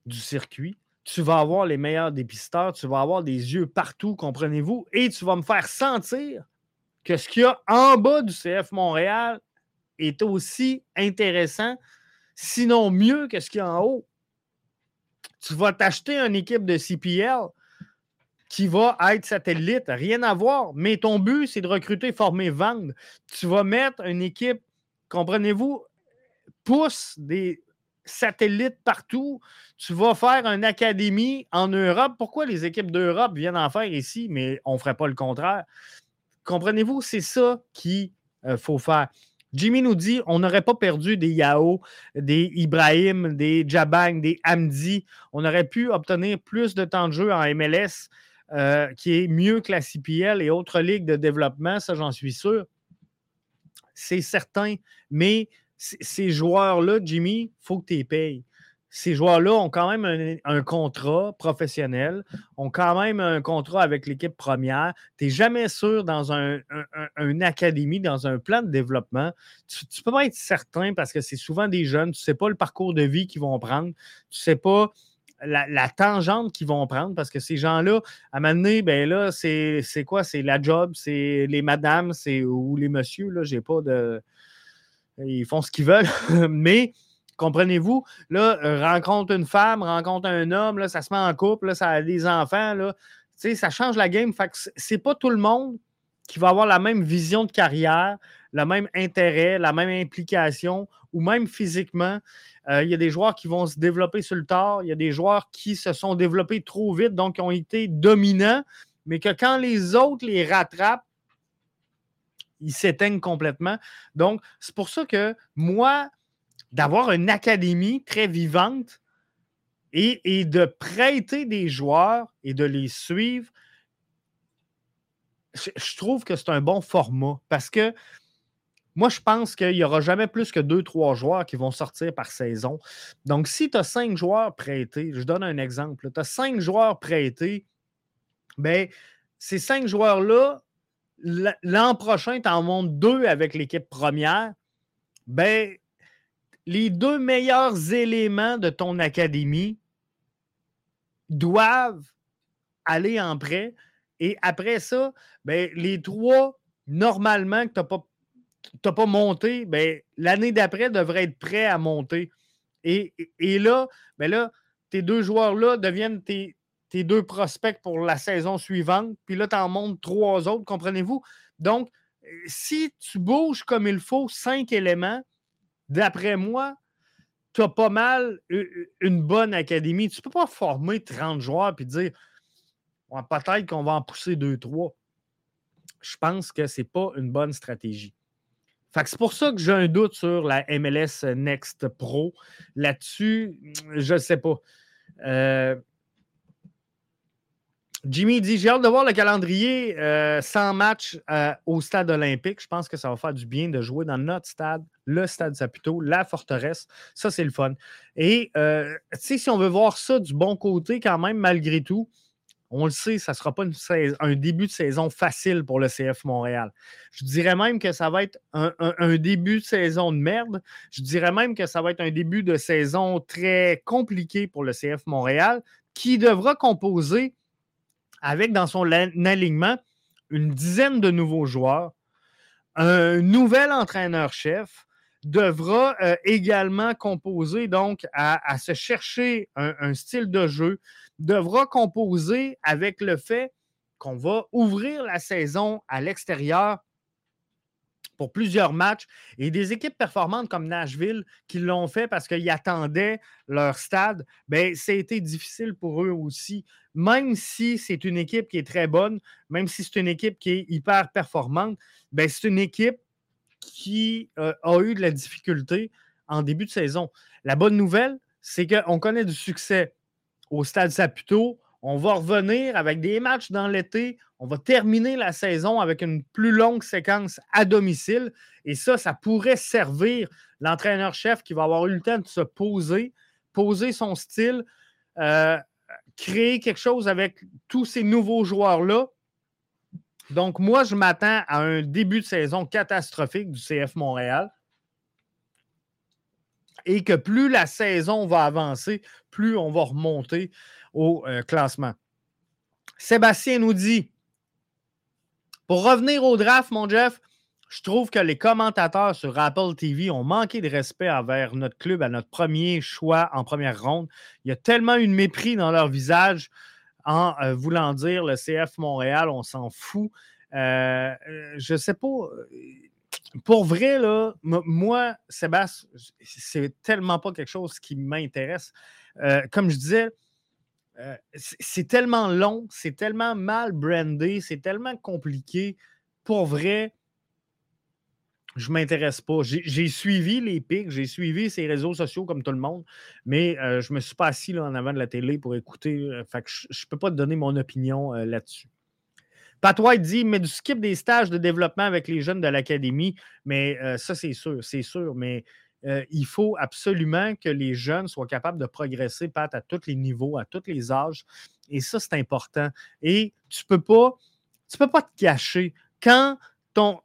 du circuit. Tu vas avoir les meilleurs dépisteurs, tu vas avoir des yeux partout, comprenez-vous, et tu vas me faire sentir que ce qu'il y a en bas du CF Montréal est aussi intéressant, sinon mieux que ce qu'il y a en haut. Tu vas t'acheter une équipe de CPL qui va être satellite, rien à voir, mais ton but, c'est de recruter, former, vendre. Tu vas mettre une équipe, comprenez-vous, pousse des satellites partout. Tu vas faire une académie en Europe. Pourquoi les équipes d'Europe viennent en faire ici, mais on ne ferait pas le contraire? Comprenez-vous? C'est ça qu'il euh, faut faire. Jimmy nous dit on n'aurait pas perdu des Yao, des Ibrahim, des Jabang, des Hamdi. On aurait pu obtenir plus de temps de jeu en MLS, euh, qui est mieux que la CPL et autres ligues de développement, ça j'en suis sûr. C'est certain. Mais ces joueurs-là, Jimmy, il faut que tu les payes ces joueurs-là ont quand même un, contrat professionnel, ont quand même un contrat avec l'équipe première. Tu n'es jamais sûr dans un, une académie, dans un plan de développement. Tu ne peux pas être certain parce que c'est souvent des jeunes, tu ne sais pas le parcours de vie qu'ils vont prendre, tu ne sais pas la, tangente qu'ils vont prendre parce que ces gens-là, à un moment donné, ben là, c'est quoi? C'est la job, c'est les madames, ou les messieurs, là, j'ai pas de. Ils font ce qu'ils veulent, *laughs* mais Comprenez-vous? Là, euh, rencontre une femme, rencontre un homme, ça se met en couple, là, ça a des enfants. Là. Ça change la game. Fait que c'est pas tout le monde qui va avoir la même vision de carrière, le même intérêt, la même implication, ou même physiquement. Euh, il y a des joueurs qui vont se développer sur le tard. Il y a des joueurs qui se sont développés trop vite, donc qui ont été dominants, mais que quand les autres les rattrapent, ils s'éteignent complètement. Donc, c'est pour ça que moi, d'avoir une académie très vivante et, de prêter des joueurs et de les suivre, je, trouve que c'est un bon format parce que moi, je pense qu'il n'y aura jamais plus que deux, trois joueurs qui vont sortir par saison. Donc, si tu as cinq joueurs prêtés, je donne un exemple, tu as cinq joueurs prêtés, bien, ces cinq joueurs-là, l'an prochain, tu en montes deux avec l'équipe première, ben, les deux meilleurs éléments de ton académie doivent aller en prêt. Et après ça, ben, les trois, normalement, que tu n'as pas, pas monté, ben, l'année d'après devraient être prêts à monter. Et, là, ben là, tes deux joueurs-là deviennent tes, tes, deux prospects pour la saison suivante. Puis là, tu en montes trois autres, comprenez-vous? Donc, si tu bouges comme il faut cinq éléments, d'après moi, tu as pas mal une bonne académie. Tu ne peux pas former 30 joueurs et dire peut-être qu'on va en pousser 2-3. Je pense que ce n'est pas une bonne stratégie. c'est pour ça que j'ai un doute sur la MLS Next Pro. Là-dessus, je ne sais pas. Euh, Jimmy dit J'ai hâte de voir le calendrier euh, sans match euh, au stade olympique. Je pense que ça va faire du bien de jouer dans notre stade, le stade Saputo, la forteresse. Ça, c'est le fun. Et euh, si on veut voir ça du bon côté, quand même, malgré tout, on le sait, ça ne sera pas un début de saison facile pour le CF Montréal. Je dirais même que ça va être un, un, début de saison de merde. Je dirais même que ça va être un début de saison très compliqué pour le CF Montréal, qui devra composer avec dans son alignement une dizaine de nouveaux joueurs. Un nouvel entraîneur-chef devra euh, également composer, donc, à, se chercher un, style de jeu, devra composer avec le fait qu'on va ouvrir la saison à l'extérieur pour plusieurs matchs et des équipes performantes comme Nashville qui l'ont fait parce qu'ils attendaient leur stade, bien, été difficile pour eux aussi. Même si c'est une équipe qui est très bonne, même si c'est une équipe qui est hyper performante, bien, c'est une équipe qui euh, a eu de la difficulté en début de saison. La bonne nouvelle, c'est qu'on connaît du succès au Stade Saputo. On va revenir avec des matchs dans l'été. On va terminer la saison avec une plus longue séquence à domicile. Et ça, ça pourrait servir l'entraîneur-chef qui va avoir eu le temps de se poser, poser son style, euh, créer quelque chose avec tous ces nouveaux joueurs-là. Donc, moi, je m'attends à un début de saison catastrophique du CF Montréal. Et que plus la saison va avancer, plus on va remonter au euh, classement. Sébastien nous dit Pour revenir au draft, mon Jeff, je trouve que les commentateurs sur Apple TV ont manqué de respect envers notre club à notre premier choix en première ronde. Il y a tellement eu de mépris dans leur visage en euh, voulant dire le CF Montréal, on s'en fout. Euh, je sais pas. Pour vrai, là, moi, Sébastien, c'est tellement pas quelque chose qui m'intéresse. comme je disais, c'est tellement long, c'est tellement mal brandé, c'est tellement compliqué. Pour vrai, je m'intéresse pas. J'ai suivi les pics, j'ai suivi ces réseaux sociaux comme tout le monde, mais euh, je ne me suis pas assis là, en avant de la télé pour écouter. Euh, je ne peux pas te donner mon opinion euh, là-dessus. Pat White dit mais du skip des stages de développement avec les jeunes de l'académie, mais ça, c'est sûr, c'est sûr, mais il faut absolument que les jeunes soient capables de progresser, Pat, à tous les niveaux, à tous les âges. Et ça, c'est important. Et tu ne peux pas, tu peux pas te cacher. Quand ton,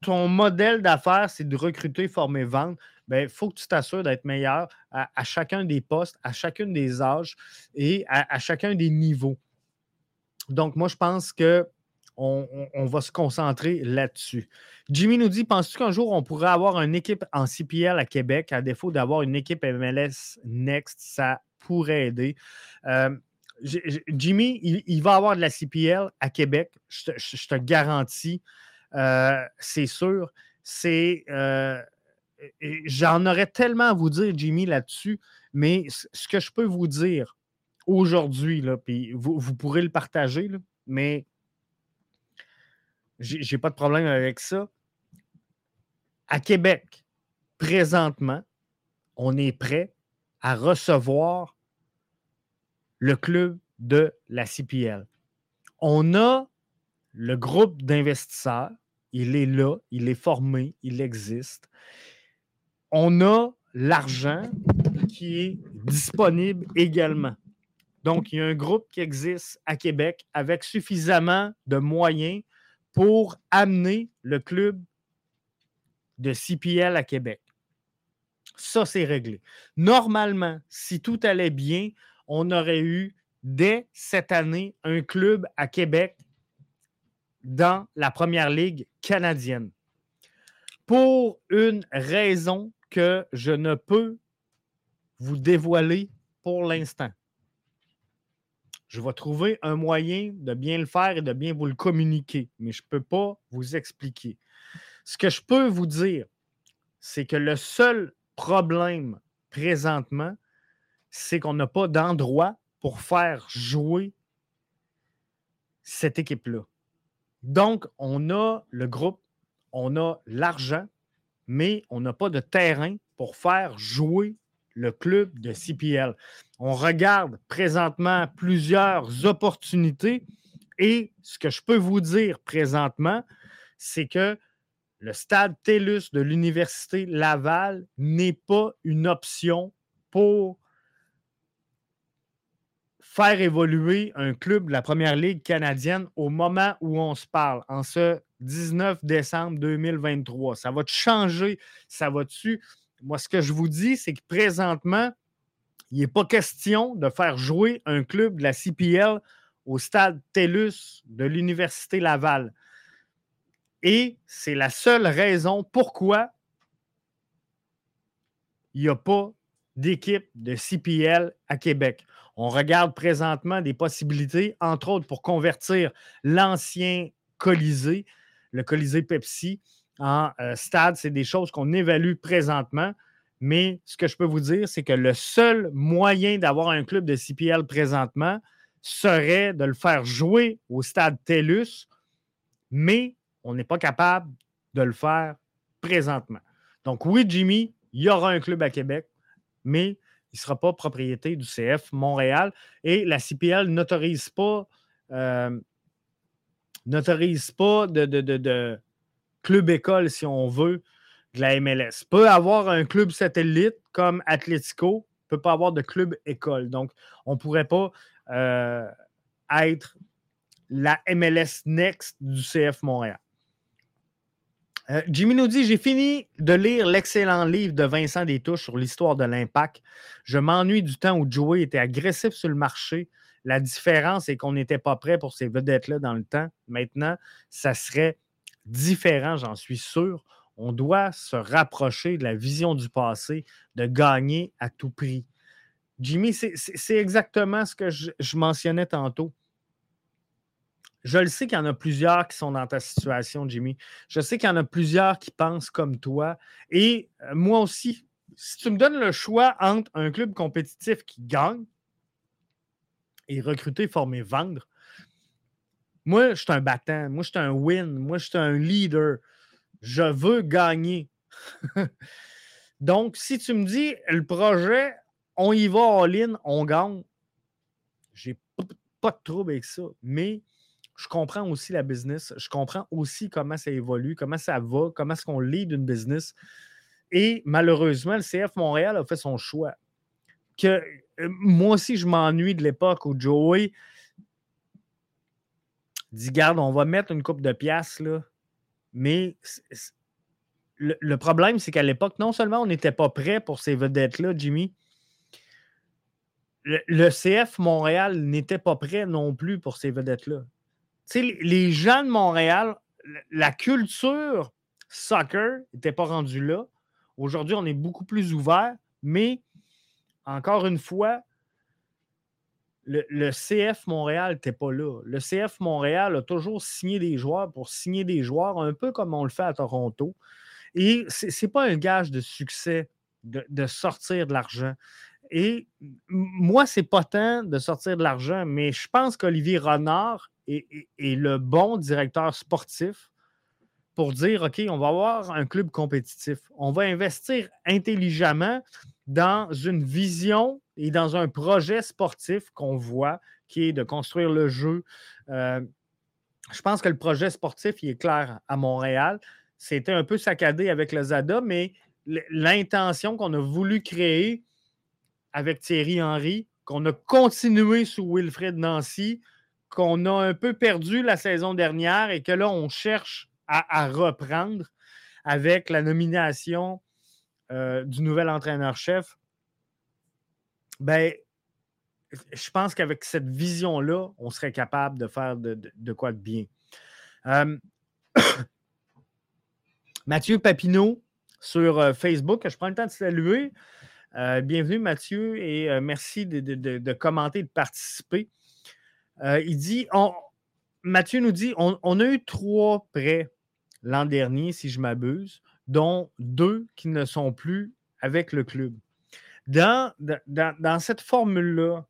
ton, modèle d'affaires, c'est de recruter, former, vendre, il ben, faut que tu t'assures d'être meilleur à, chacun des postes, à chacun des âges et à, chacun des niveaux. Donc, moi, je pense que on, va se concentrer là-dessus. Jimmy nous dit Penses-tu qu'un jour on pourrait avoir une équipe en CPL à Québec, à défaut d'avoir une équipe MLS Next Ça pourrait aider. Euh, Jimmy, il, va avoir de la CPL à Québec, je te garantis. Euh, c'est sûr. C'est. Euh, j'en aurais tellement à vous dire, Jimmy, là-dessus, mais ce que je peux vous dire aujourd'hui, puis vous, pourrez le partager, là, mais j'ai pas de problème avec ça. À Québec, présentement, on est prêt à recevoir le club de la CPL. On a le groupe d'investisseurs, il est là, il est formé, il existe. On a l'argent qui est disponible également. Donc, il y a un groupe qui existe à Québec avec suffisamment de moyens pour amener le club de CPL à Québec. Ça, c'est réglé. Normalement, si tout allait bien, on aurait eu dès cette année un club à Québec dans la première ligue canadienne. Pour une raison que je ne peux vous dévoiler pour l'instant. Je vais trouver un moyen de bien le faire et de bien vous le communiquer, mais je ne peux pas vous expliquer. Ce que je peux vous dire, c'est que le seul problème présentement, c'est qu'on n'a pas d'endroit pour faire jouer cette équipe-là. Donc, on a le groupe, on a l'argent, mais on n'a pas de terrain pour faire jouer le club de CPL. On regarde présentement plusieurs opportunités et ce que je peux vous dire présentement, c'est que le stade TELUS de l'Université Laval n'est pas une option pour faire évoluer un club de la Première Ligue canadienne au moment où on se parle, en ce 19 décembre 2023. Ça va te changer, ça va dessus. Moi, ce que je vous dis, c'est que présentement, il n'est pas question de faire jouer un club de la CPL au stade TELUS de l'Université Laval. Et c'est la seule raison pourquoi il n'y a pas d'équipe de CPL à Québec. On regarde présentement des possibilités, entre autres pour convertir l'ancien Colisée, le Colisée Pepsi, en euh, stade. C'est des choses qu'on évalue présentement. Mais ce que je peux vous dire, c'est que le seul moyen d'avoir un club de CPL présentement serait de le faire jouer au stade TELUS, mais on n'est pas capable de le faire présentement. Donc oui, Jimmy, il y aura un club à Québec, mais il ne sera pas propriété du CF Montréal. Et la CPL n'autorise pas, euh, n'autorise pas de, école, si on veut, de la MLS. Peut avoir un club satellite comme Atletico, peut pas avoir de club école. Donc, on ne pourrait pas euh, être la MLS Next du CF Montréal. Euh, Jimmy nous dit J'ai fini de lire l'excellent livre de Vincent Détouche sur l'histoire de l'impact. Je m'ennuie du temps où Joey était agressif sur le marché. La différence est qu'on n'était pas prêt pour ces vedettes-là dans le temps. Maintenant, ça serait différent, j'en suis sûr. On doit se rapprocher de la vision du passé, de gagner à tout prix. Jimmy, c'est exactement ce que je mentionnais tantôt. Je le sais qu'il y en a plusieurs qui sont dans ta situation, Jimmy. Je sais qu'il y en a plusieurs qui pensent comme toi. Et euh, moi aussi, si tu me donnes le choix entre un club compétitif qui gagne et recruter, former, vendre, moi, je suis un battant. Moi, je suis un win. Moi, je suis un leader. Je veux gagner. *laughs* Donc, si tu me dis le projet, on y va all-in, on gagne, j'ai pas de trouble avec ça. Mais je comprends aussi la business, je comprends aussi comment ça évolue, comment ça va, comment est-ce qu'on lead une business. Et malheureusement, le CF Montréal a fait son choix. Que euh, moi aussi, je m'ennuie de l'époque où Joey dit Garde, on va mettre une coupe de pièces, là. Mais le, problème, c'est qu'à l'époque, non seulement on n'était pas prêt pour ces vedettes-là, Jimmy, le, CF Montréal n'était pas prêt non plus pour ces vedettes-là les gens de Montréal, la culture soccer n'était pas rendue là. Aujourd'hui, on est beaucoup plus ouvert, mais encore une fois, le, CF Montréal n'était pas là. Le CF Montréal a toujours signé des joueurs pour signer des joueurs, un peu comme on le fait à Toronto. Et ce n'est pas un gage de succès de, sortir de l'argent. Et moi, c'est pas tant de sortir de l'argent, mais je pense qu'Olivier Renard est, le bon directeur sportif pour dire OK, on va avoir un club compétitif. On va investir intelligemment dans une vision et dans un projet sportif qu'on voit, qui est de construire le jeu. Euh, je pense que le projet sportif, il est clair à Montréal. C'était un peu saccadé avec le ZADA, mais l'intention qu'on a voulu créer avec Thierry Henry, qu'on a continué sous Wilfred Nancy, qu'on a un peu perdu la saison dernière et que là, on cherche à, reprendre avec la nomination euh, du nouvel entraîneur-chef. Ben, je pense qu'avec cette vision-là, on serait capable de faire de, quoi de bien. *coughs* Mathieu Papineau sur euh, Facebook, je prends le temps de saluer. Euh, bienvenue, Mathieu, et euh, merci de, commenter, de participer. Il dit Mathieu nous dit on, a eu trois prêts l'an dernier, si je m'abuse, dont deux qui ne sont plus avec le club. Dans, cette formule-là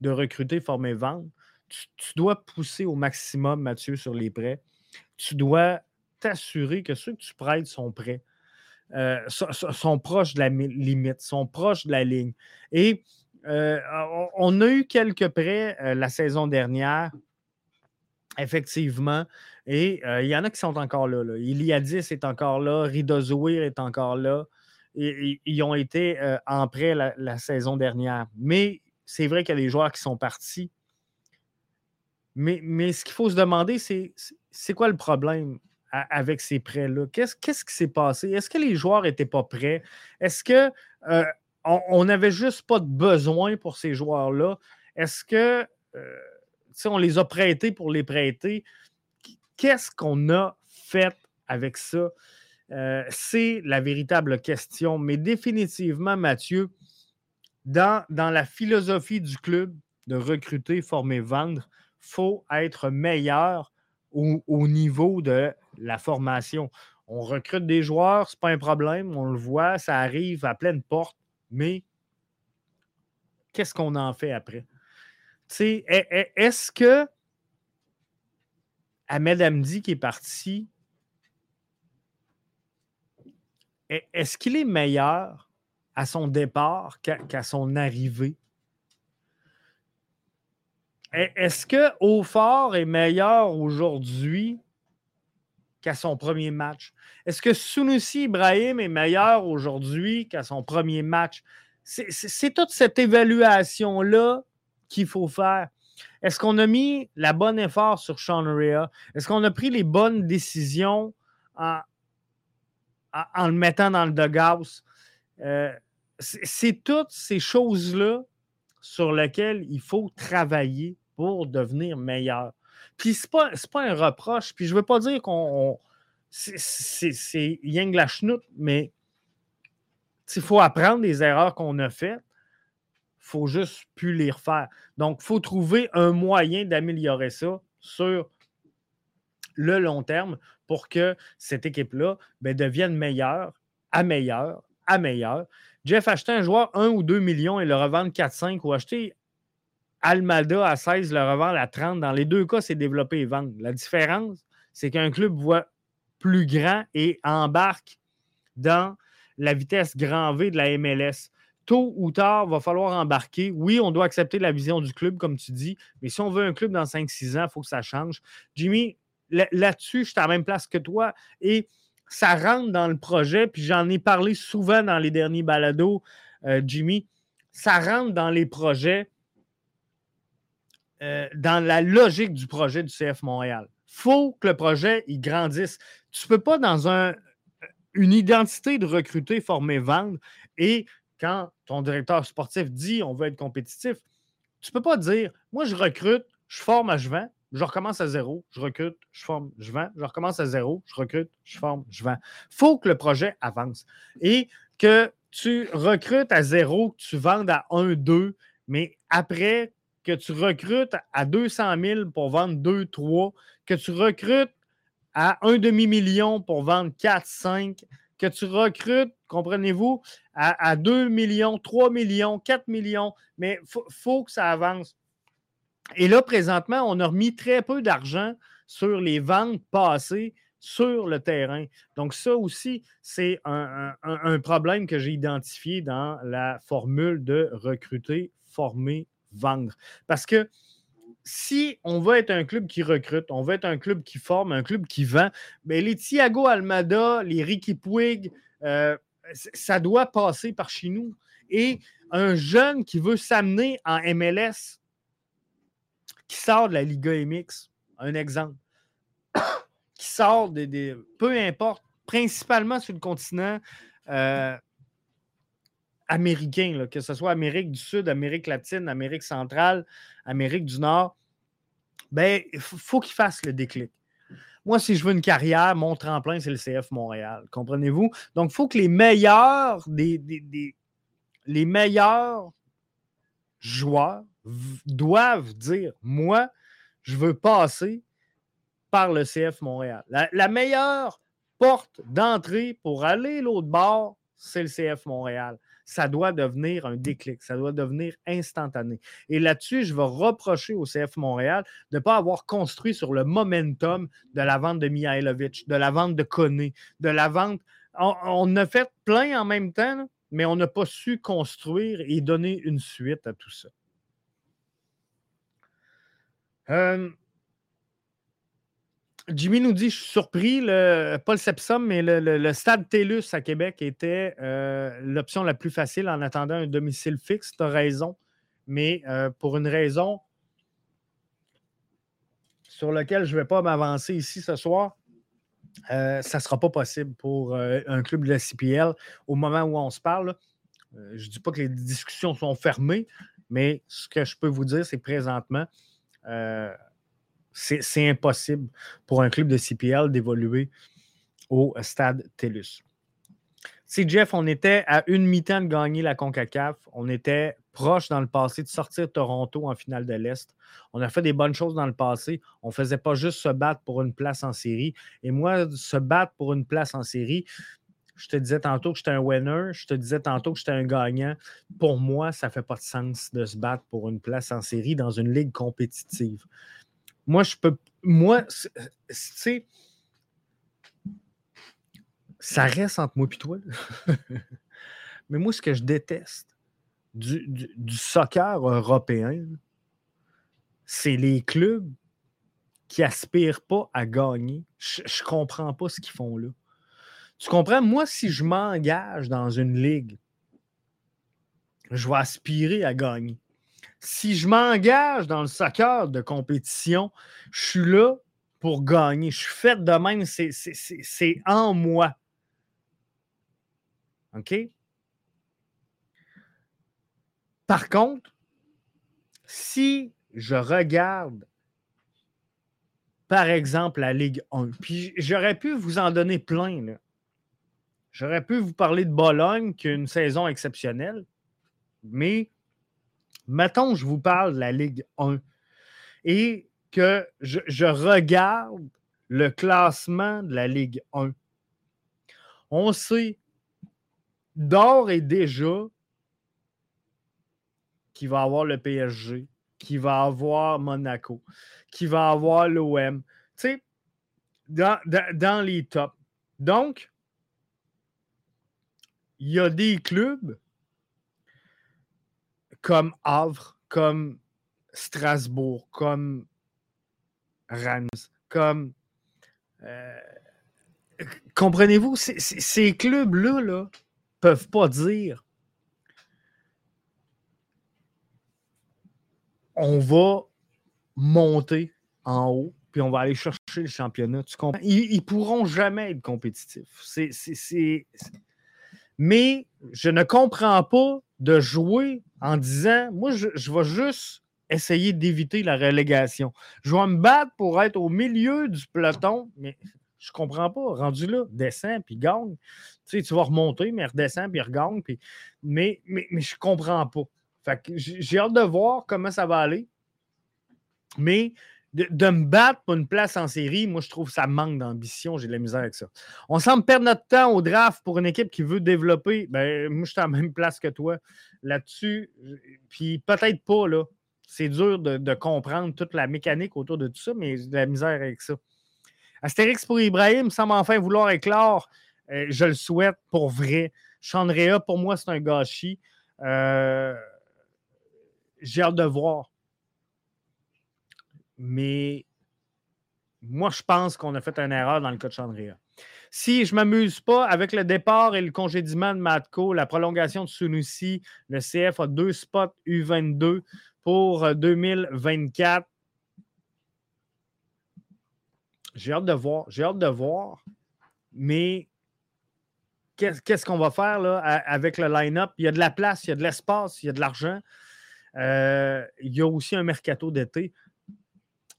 de recruter, former, vendre, tu, dois pousser au maximum, Mathieu, sur les prêts. Tu dois t'assurer que ceux que tu prêtes sont prêts. Euh, sont, proches de la limite, sont proches de la ligne. Et euh, on, a eu quelques prêts euh, la saison dernière, effectivement, et il y en a qui sont encore là. là. Iliadis est encore là, Ridozouir est encore là. Ils ont été en prêt la, saison dernière. Mais c'est vrai qu'il y a des joueurs qui sont partis. Mais, mais ce qu'il faut se demander, c'est c'est quoi le problème? avec ces prêts-là? Qu'est-ce, qui s'est passé? Est-ce que les joueurs n'étaient pas prêts? Est-ce que euh, on n'avait juste pas de besoin pour ces joueurs-là? Est-ce que euh, on les a prêtés pour les prêter? Qu'est-ce qu'on a fait avec ça? Euh, c'est la véritable question. Mais définitivement, Mathieu, dans, la philosophie du club de recruter, former, vendre, il faut être meilleur au, niveau de la formation. On recrute des joueurs, ce n'est pas un problème, on le voit, ça arrive à pleine porte, mais qu'est-ce qu'on en fait après? Est-ce que Ahmed Hamdi qui est parti, est-ce qu'il est meilleur à son départ qu'à son arrivée? E, est-ce que Aufort est meilleur aujourd'hui qu'à son premier match? Est-ce que Sunusi Ibrahim est meilleur aujourd'hui qu'à son premier match? C'est toute cette évaluation-là qu'il faut faire. Est-ce qu'on a mis la bonne effort sur Sean Rea? Est-ce qu'on a pris les bonnes décisions en, en, le mettant dans le dugout? Euh, c'est toutes ces choses-là sur lesquelles il faut travailler pour devenir meilleur. Puis c'est pas, pas un reproche. Puis je veux pas dire qu'on. C'est yang la chenoute, mais il faut apprendre des erreurs qu'on a faites. Il faut juste plus les refaire. Donc, il faut trouver un moyen d'améliorer ça sur le long terme pour que cette équipe-là ben, devienne meilleure, à meilleure, à meilleure. Jeff, acheter un joueur 1 ou 2 millions et le revendre 4-5 ou acheter Almada à 16, le revendre à 30. Dans les deux cas, c'est développer et vendre. La différence, c'est qu'un club voit plus grand et embarque dans la vitesse grand V de la MLS. Tôt ou tard, il va falloir embarquer. Oui, on doit accepter la vision du club, comme tu dis, mais si on veut un club dans 5-6 ans, il faut que ça change. Jimmy, là-dessus, je suis à la même place que toi et ça rentre dans le projet, puis j'en ai parlé souvent dans les derniers balados, euh, Jimmy. Ça rentre dans les projets euh, dans la logique du projet du CF Montréal. Faut que le projet il grandisse. Tu ne peux pas, dans un, une identité de recruter, former, vendre, et quand ton directeur sportif dit on veut être compétitif, tu ne peux pas dire moi, je recrute, je forme, je vends, je recommence à zéro, je recrute, je forme, je vends, je recommence à zéro, je recrute, je forme, je vends. Il faut que le projet avance et que tu recrutes à zéro, que tu vendes à 1, 2, mais après, que tu recrutes à 200 000 pour vendre 2, 3, que tu recrutes à un demi-million pour vendre 4, 5, que tu recrutes, comprenez-vous, à, 2 millions, 3 millions, 4 millions, mais il faut, que ça avance. Et là, présentement, on a remis très peu d'argent sur les ventes passées sur le terrain. Donc, ça aussi, c'est un problème que j'ai identifié dans la formule de recruter, former, vendre. Parce que si on veut être un club qui recrute, on veut être un club qui forme, un club qui vend, mais les Thiago Almada, les Ricky Puig, euh, ça doit passer par chez nous. Et un jeune qui veut s'amener en MLS, qui sort de la Liga MX, un exemple, *coughs* qui sort des, peu importe, principalement sur le continent, euh, américain, que ce soit Amérique du Sud, Amérique latine, Amérique centrale, Amérique du Nord, ben, il faut qu'il fasse le déclic. Moi, si je veux une carrière, mon tremplin, c'est le CF Montréal. Comprenez-vous? Donc, il faut que les meilleurs des, les meilleurs joueurs doivent dire Moi, je veux passer par le CF Montréal. La, meilleure porte d'entrée pour aller l'autre bord, c'est le CF Montréal ça doit devenir un déclic, ça doit devenir instantané. Et là-dessus, je vais reprocher au CF Montréal de ne pas avoir construit sur le momentum de la vente de Mihailovic, de la vente de Koné, de la vente. On, a fait plein en même temps, mais on n'a pas su construire et donner une suite à tout ça. Euh, Jimmy nous dit, je suis surpris, le, pas le Sepsum, mais le, stade TELUS à Québec était euh, l'option la plus facile en attendant un domicile fixe. Tu as raison, mais euh, pour une raison sur laquelle je ne vais pas m'avancer ici ce soir, ça ne sera pas possible pour un club de la CPL au moment où on se parle. je ne dis pas que les discussions sont fermées, mais ce que je peux vous dire, c'est que présentement, c'est impossible pour un club de CPL d'évoluer au stade TELUS. Si Jeff, on était à une mi-temps de gagner la CONCACAF. On était proche dans le passé de sortir Toronto en finale de l'Est. On a fait des bonnes choses dans le passé. On ne faisait pas juste se battre pour une place en série. Et moi, se battre pour une place en série, je te disais tantôt que j'étais un winner, je te disais tantôt que j'étais un gagnant. Pour moi, ça ne fait pas de sens de se battre pour une place en série dans une ligue compétitive. Moi, je peux. Moi, tu sais, ça reste entre moi et toi. *laughs* Mais moi, ce que je déteste du, soccer européen, c'est les clubs qui aspirent pas à gagner. Je, ne comprends pas ce qu'ils font là. Tu comprends? Moi, si je m'engage dans une ligue, je vais aspirer à gagner. Si je m'engage dans le soccer de compétition, je suis là pour gagner. Je suis fait de même, c'est en moi. OK? Par contre, si je regarde, par exemple, la Ligue 1, puis j'aurais pu vous en donner plein. J'aurais pu vous parler de Bologne, qui a une saison exceptionnelle, mais mettons, je vous parle de la Ligue 1 et que je, regarde le classement de la Ligue 1. On sait d'or et déjà qui va avoir le PSG, qui va avoir Monaco, qui va avoir l'OM. Tu sais, dans, dans, les tops. Donc, il y a des clubs comme Havre, comme Strasbourg, comme Reims, comme. Euh, comprenez-vous, ces clubs-là là, peuvent pas dire on va monter en haut, puis on va aller chercher le championnat. Ils, ne pourront jamais être compétitifs. Mais je ne comprends pas de jouer en disant moi, je, vais juste essayer d'éviter la relégation. Je vais me battre pour être au milieu du peloton, mais je comprends pas. Rendu là, descends puis gagne. Tu sais, tu vas remonter, mais redescends puis regagne. Puis... Mais, mais, mais je comprends pas. Fait que j'ai hâte de voir comment ça va aller. Mais de, me battre pour une place en série, moi, je trouve ça manque d'ambition. J'ai de la misère avec ça. On semble perdre notre temps au draft pour une équipe qui veut développer. Ben, moi, je suis la même place que toi là-dessus. Puis peut-être pas, là. C'est dur de, comprendre toute la mécanique autour de tout ça, mais j'ai de la misère avec ça. Astérix pour Ibrahim semble enfin vouloir éclore. Euh, je le souhaite pour vrai. Chandrea, pour moi, c'est un gâchis. Euh, j'ai hâte de voir. Mais moi, je pense qu'on a fait une erreur dans le cas de Chandrea. Si je ne m'amuse pas avec le départ et le congédiement de Matko, la prolongation de Sunusi, le CF a deux spots U22 pour 2024. Euh, j'ai hâte de voir. J'ai hâte de voir. Mais qu'est-ce qu'on va faire là, avec le line-up? Il y a de la place, il y a de l'espace, il y a de l'argent. Euh, il y a aussi un mercato d'été.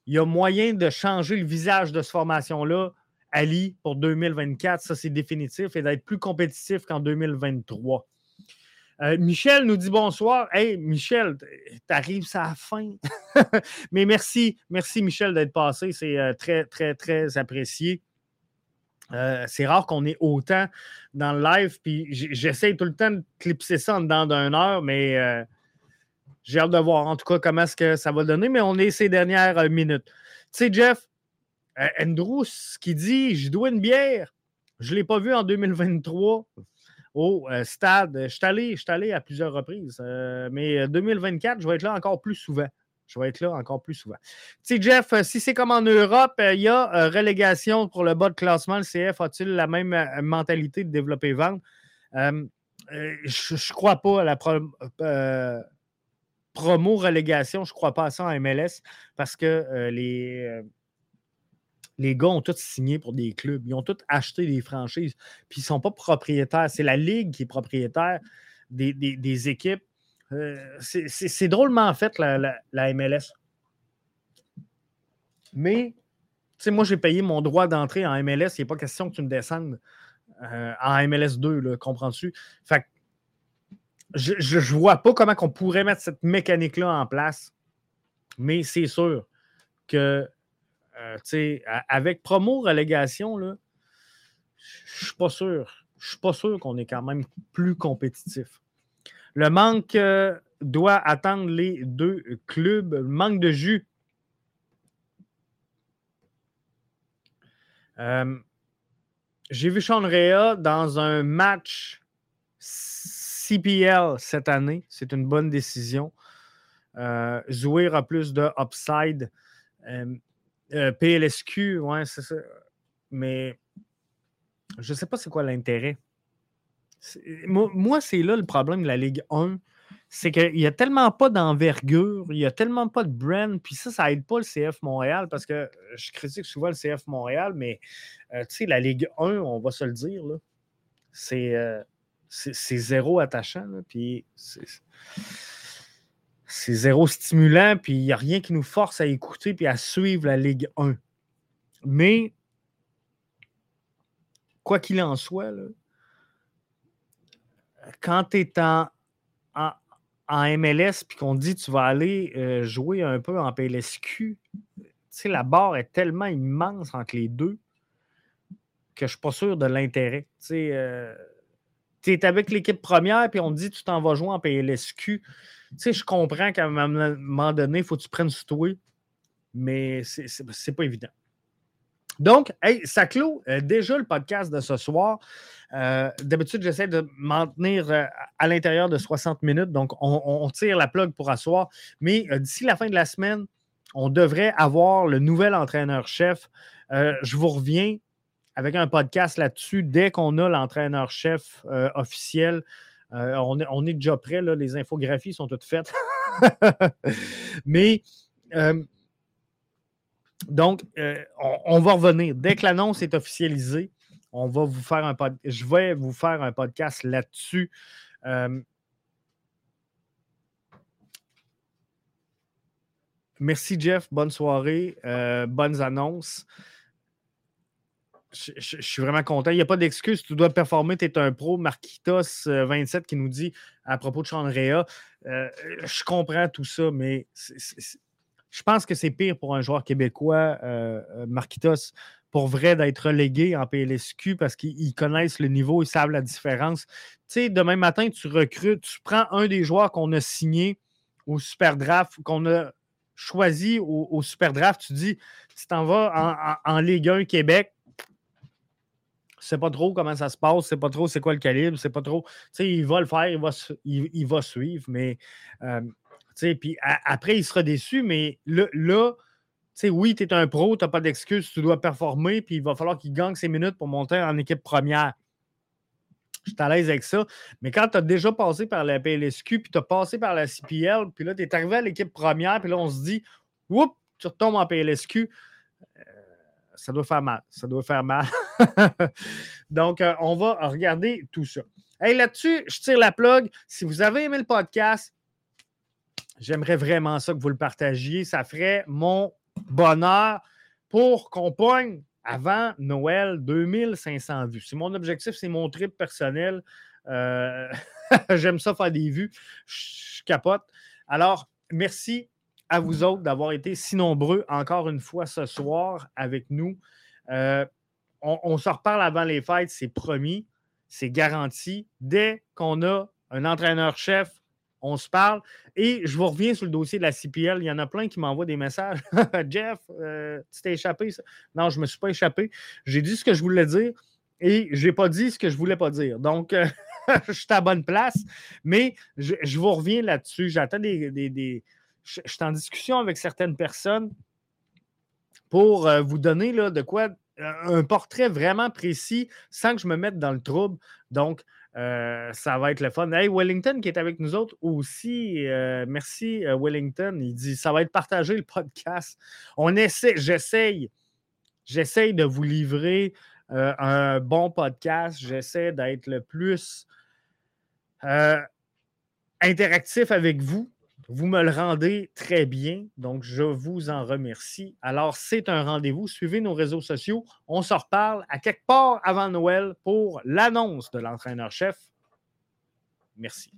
Il y a moyen de changer le visage de cette formation-là, Ali, pour 2024. Ça, c'est définitif et d'être plus compétitif qu'en 2023. Euh, Michel nous dit bonsoir. Hey, Michel, t'arrives à la fin. Mais merci, merci Michel d'être passé. C'est euh, très, très, très apprécié. c'est rare qu'on ait autant dans le live. Puis j'essaie tout le temps de clipser ça en dedans d'une heure, mais j'ai hâte de voir en tout cas comment est-ce que ça va donner, mais on est ces dernières euh, minutes. Tu sais, Jeff, euh, Andrew, ce qui dit Je dois une bière. Je ne l'ai pas vu en 2023 au euh, stade. Je suis allé, à plusieurs reprises, mais 2024, je vais être là encore plus souvent. Je vais être là encore plus souvent. Tu sais, Jeff, si c'est comme en Europe, il y a relégation pour le bas de classement. Le CF a-t-il la même mentalité de développer vendre? je ne crois pas à la promo relégation, je ne crois pas à ça en MLS parce que euh, les, euh, les gars ont tous signé pour des clubs. Ils ont tous acheté des franchises. Puis ils ne sont pas propriétaires. C'est la Ligue qui est propriétaire des, équipes. Euh, c'est drôlement fait, la, la, MLS. Mais, tu sais, moi, j'ai payé mon droit d'entrée en MLS. Il n'est pas question que tu me descendes en MLS 2, comprends-tu? Fait je ne vois pas comment on pourrait mettre cette mécanique-là en place, mais c'est sûr que, euh, sais, avec promo relégation, là, je suis pas sûr. Je suis pas sûr qu'on est quand même plus compétitif. Le manque euh, doit attendre les deux clubs. Le manque de jus. Euh, j'ai vu Sean Rea dans un match CPL cette année, c'est une bonne décision. Euh, Zouir a plus de upside. Euh, euh, PLSQ, ouais, c'est ça. Mais je ne sais pas c'est quoi l'intérêt. Moi, c'est là le problème de la Ligue 1. C'est qu'il n'y a tellement pas d'envergure, il n'y a tellement pas de brand, puis ça, ça n'aide pas le CF Montréal parce que je critique souvent le CF Montréal, mais tu sais, la Ligue 1, on va se le dire, c'est c'est zéro attachant, puis c'est zéro stimulant, puis il n'y a rien qui nous force à écouter puis à suivre la Ligue 1. Mais, quoi qu'il en soit, quand tu es en, MLS puis qu'on dit tu vas aller euh, jouer un peu en PLSQ, la barre est tellement immense entre les deux que je ne suis pas sûr de l'intérêt. Euh, tu es avec l'équipe première, puis on te dit tu t'en vas jouer en PLSQ. Tu sais, je comprends qu'à un moment donné, il faut que tu prennes sur toi, mais c'est pas évident. Donc, ça clôt euh, déjà le podcast de ce soir. Euh, d'habitude, j'essaie de m'en tenir euh, à l'intérieur de 60 minutes, donc on, tire la plug pour asseoir. Mais d'ici la fin de la semaine, on devrait avoir le nouvel entraîneur-chef. je vous reviens avec un podcast là-dessus dès qu'on a l'entraîneur-chef euh, officiel. Euh, on, est, déjà prêt, les infographies sont toutes faites. *laughs* Mais euh, donc, on, va revenir. Dès que l'annonce est officialisée, on va vous faire un je vais vous faire un podcast là-dessus. merci Jeff, bonne soirée, bonnes annonces je, suis vraiment content. Il n'y a pas d'excuse. Tu dois performer. Tu es un pro. Marquitos27 euh, qui nous dit à propos de Chandrea. Euh, je comprends tout ça, mais je pense que c'est pire pour un joueur québécois, euh, Marquitos, pour vrai d'être relégué en PLSQ parce qu'ils connaissent le niveau, ils savent la différence. Tu sais, demain matin, tu recrutes, tu prends un des joueurs qu'on a signé au Super Draft, qu'on a choisi au, Super Draft, tu dis, tu t'en vas en, en Ligue 1 Québec, c'est pas trop comment ça se passe, c'est pas trop c'est quoi le calibre, c'est pas trop. Tu sais, il va le faire, il va, suivre, mais. Euh, tu sais, puis après, il sera déçu, mais là, tu sais, oui, tu es un pro, tu n'as pas d'excuse, tu dois performer, puis il va falloir qu'il gagne ses minutes pour monter en équipe première. Je suis à l'aise avec ça. Mais quand tu as déjà passé par la PLSQ, puis tu as passé par la CPL, puis là, tu es arrivé à l'équipe première, puis là, on se dit, oups, tu retombes en PLSQ ça doit faire mal. Ça doit faire mal. *laughs* *laughs* Donc, euh, on va regarder tout ça. Hey, là-dessus, je tire la plug. Si vous avez aimé le podcast, j'aimerais vraiment ça que vous le partagiez. Ça ferait mon bonheur pour qu'on pogne avant Noël 2500 vues. C'est mon objectif, c'est mon trip personnel. Euh, *laughs* j'aime ça faire des vues. Je capote. Alors, merci à vous autres d'avoir été si nombreux encore une fois ce soir avec nous. Euh, on, se reparle avant les fêtes, c'est promis, c'est garanti. Dès qu'on a un entraîneur-chef, on se parle. Et je vous reviens sur le dossier de la CPL. Il y en a plein qui m'envoient des messages. *laughs* Jeff, euh, tu t'es échappé. Non, je ne me suis pas échappé. J'ai dit ce que je voulais dire et je n'ai pas dit ce que je ne voulais pas dire. Donc, *laughs* je suis à bonne place. Mais je, vous reviens là-dessus. J'attends des, je, suis en discussion avec certaines personnes pour euh, vous donner là, de quoi euh, un portrait vraiment précis sans que je me mette dans le trouble. Donc, euh, ça va être le fun. Hey, Wellington qui est avec nous autres aussi. merci, Wellington. Il dit ça va être partagé le podcast. On essaie, j'essaye, j'essaye de vous livrer un bon podcast. J'essaie d'être le plus interactif avec vous. Vous me le rendez très bien, donc je vous en remercie. Alors, c'est un rendez-vous. Suivez nos réseaux sociaux. On se reparle à quelque part avant Noël pour l'annonce de l'entraîneur-chef. Merci.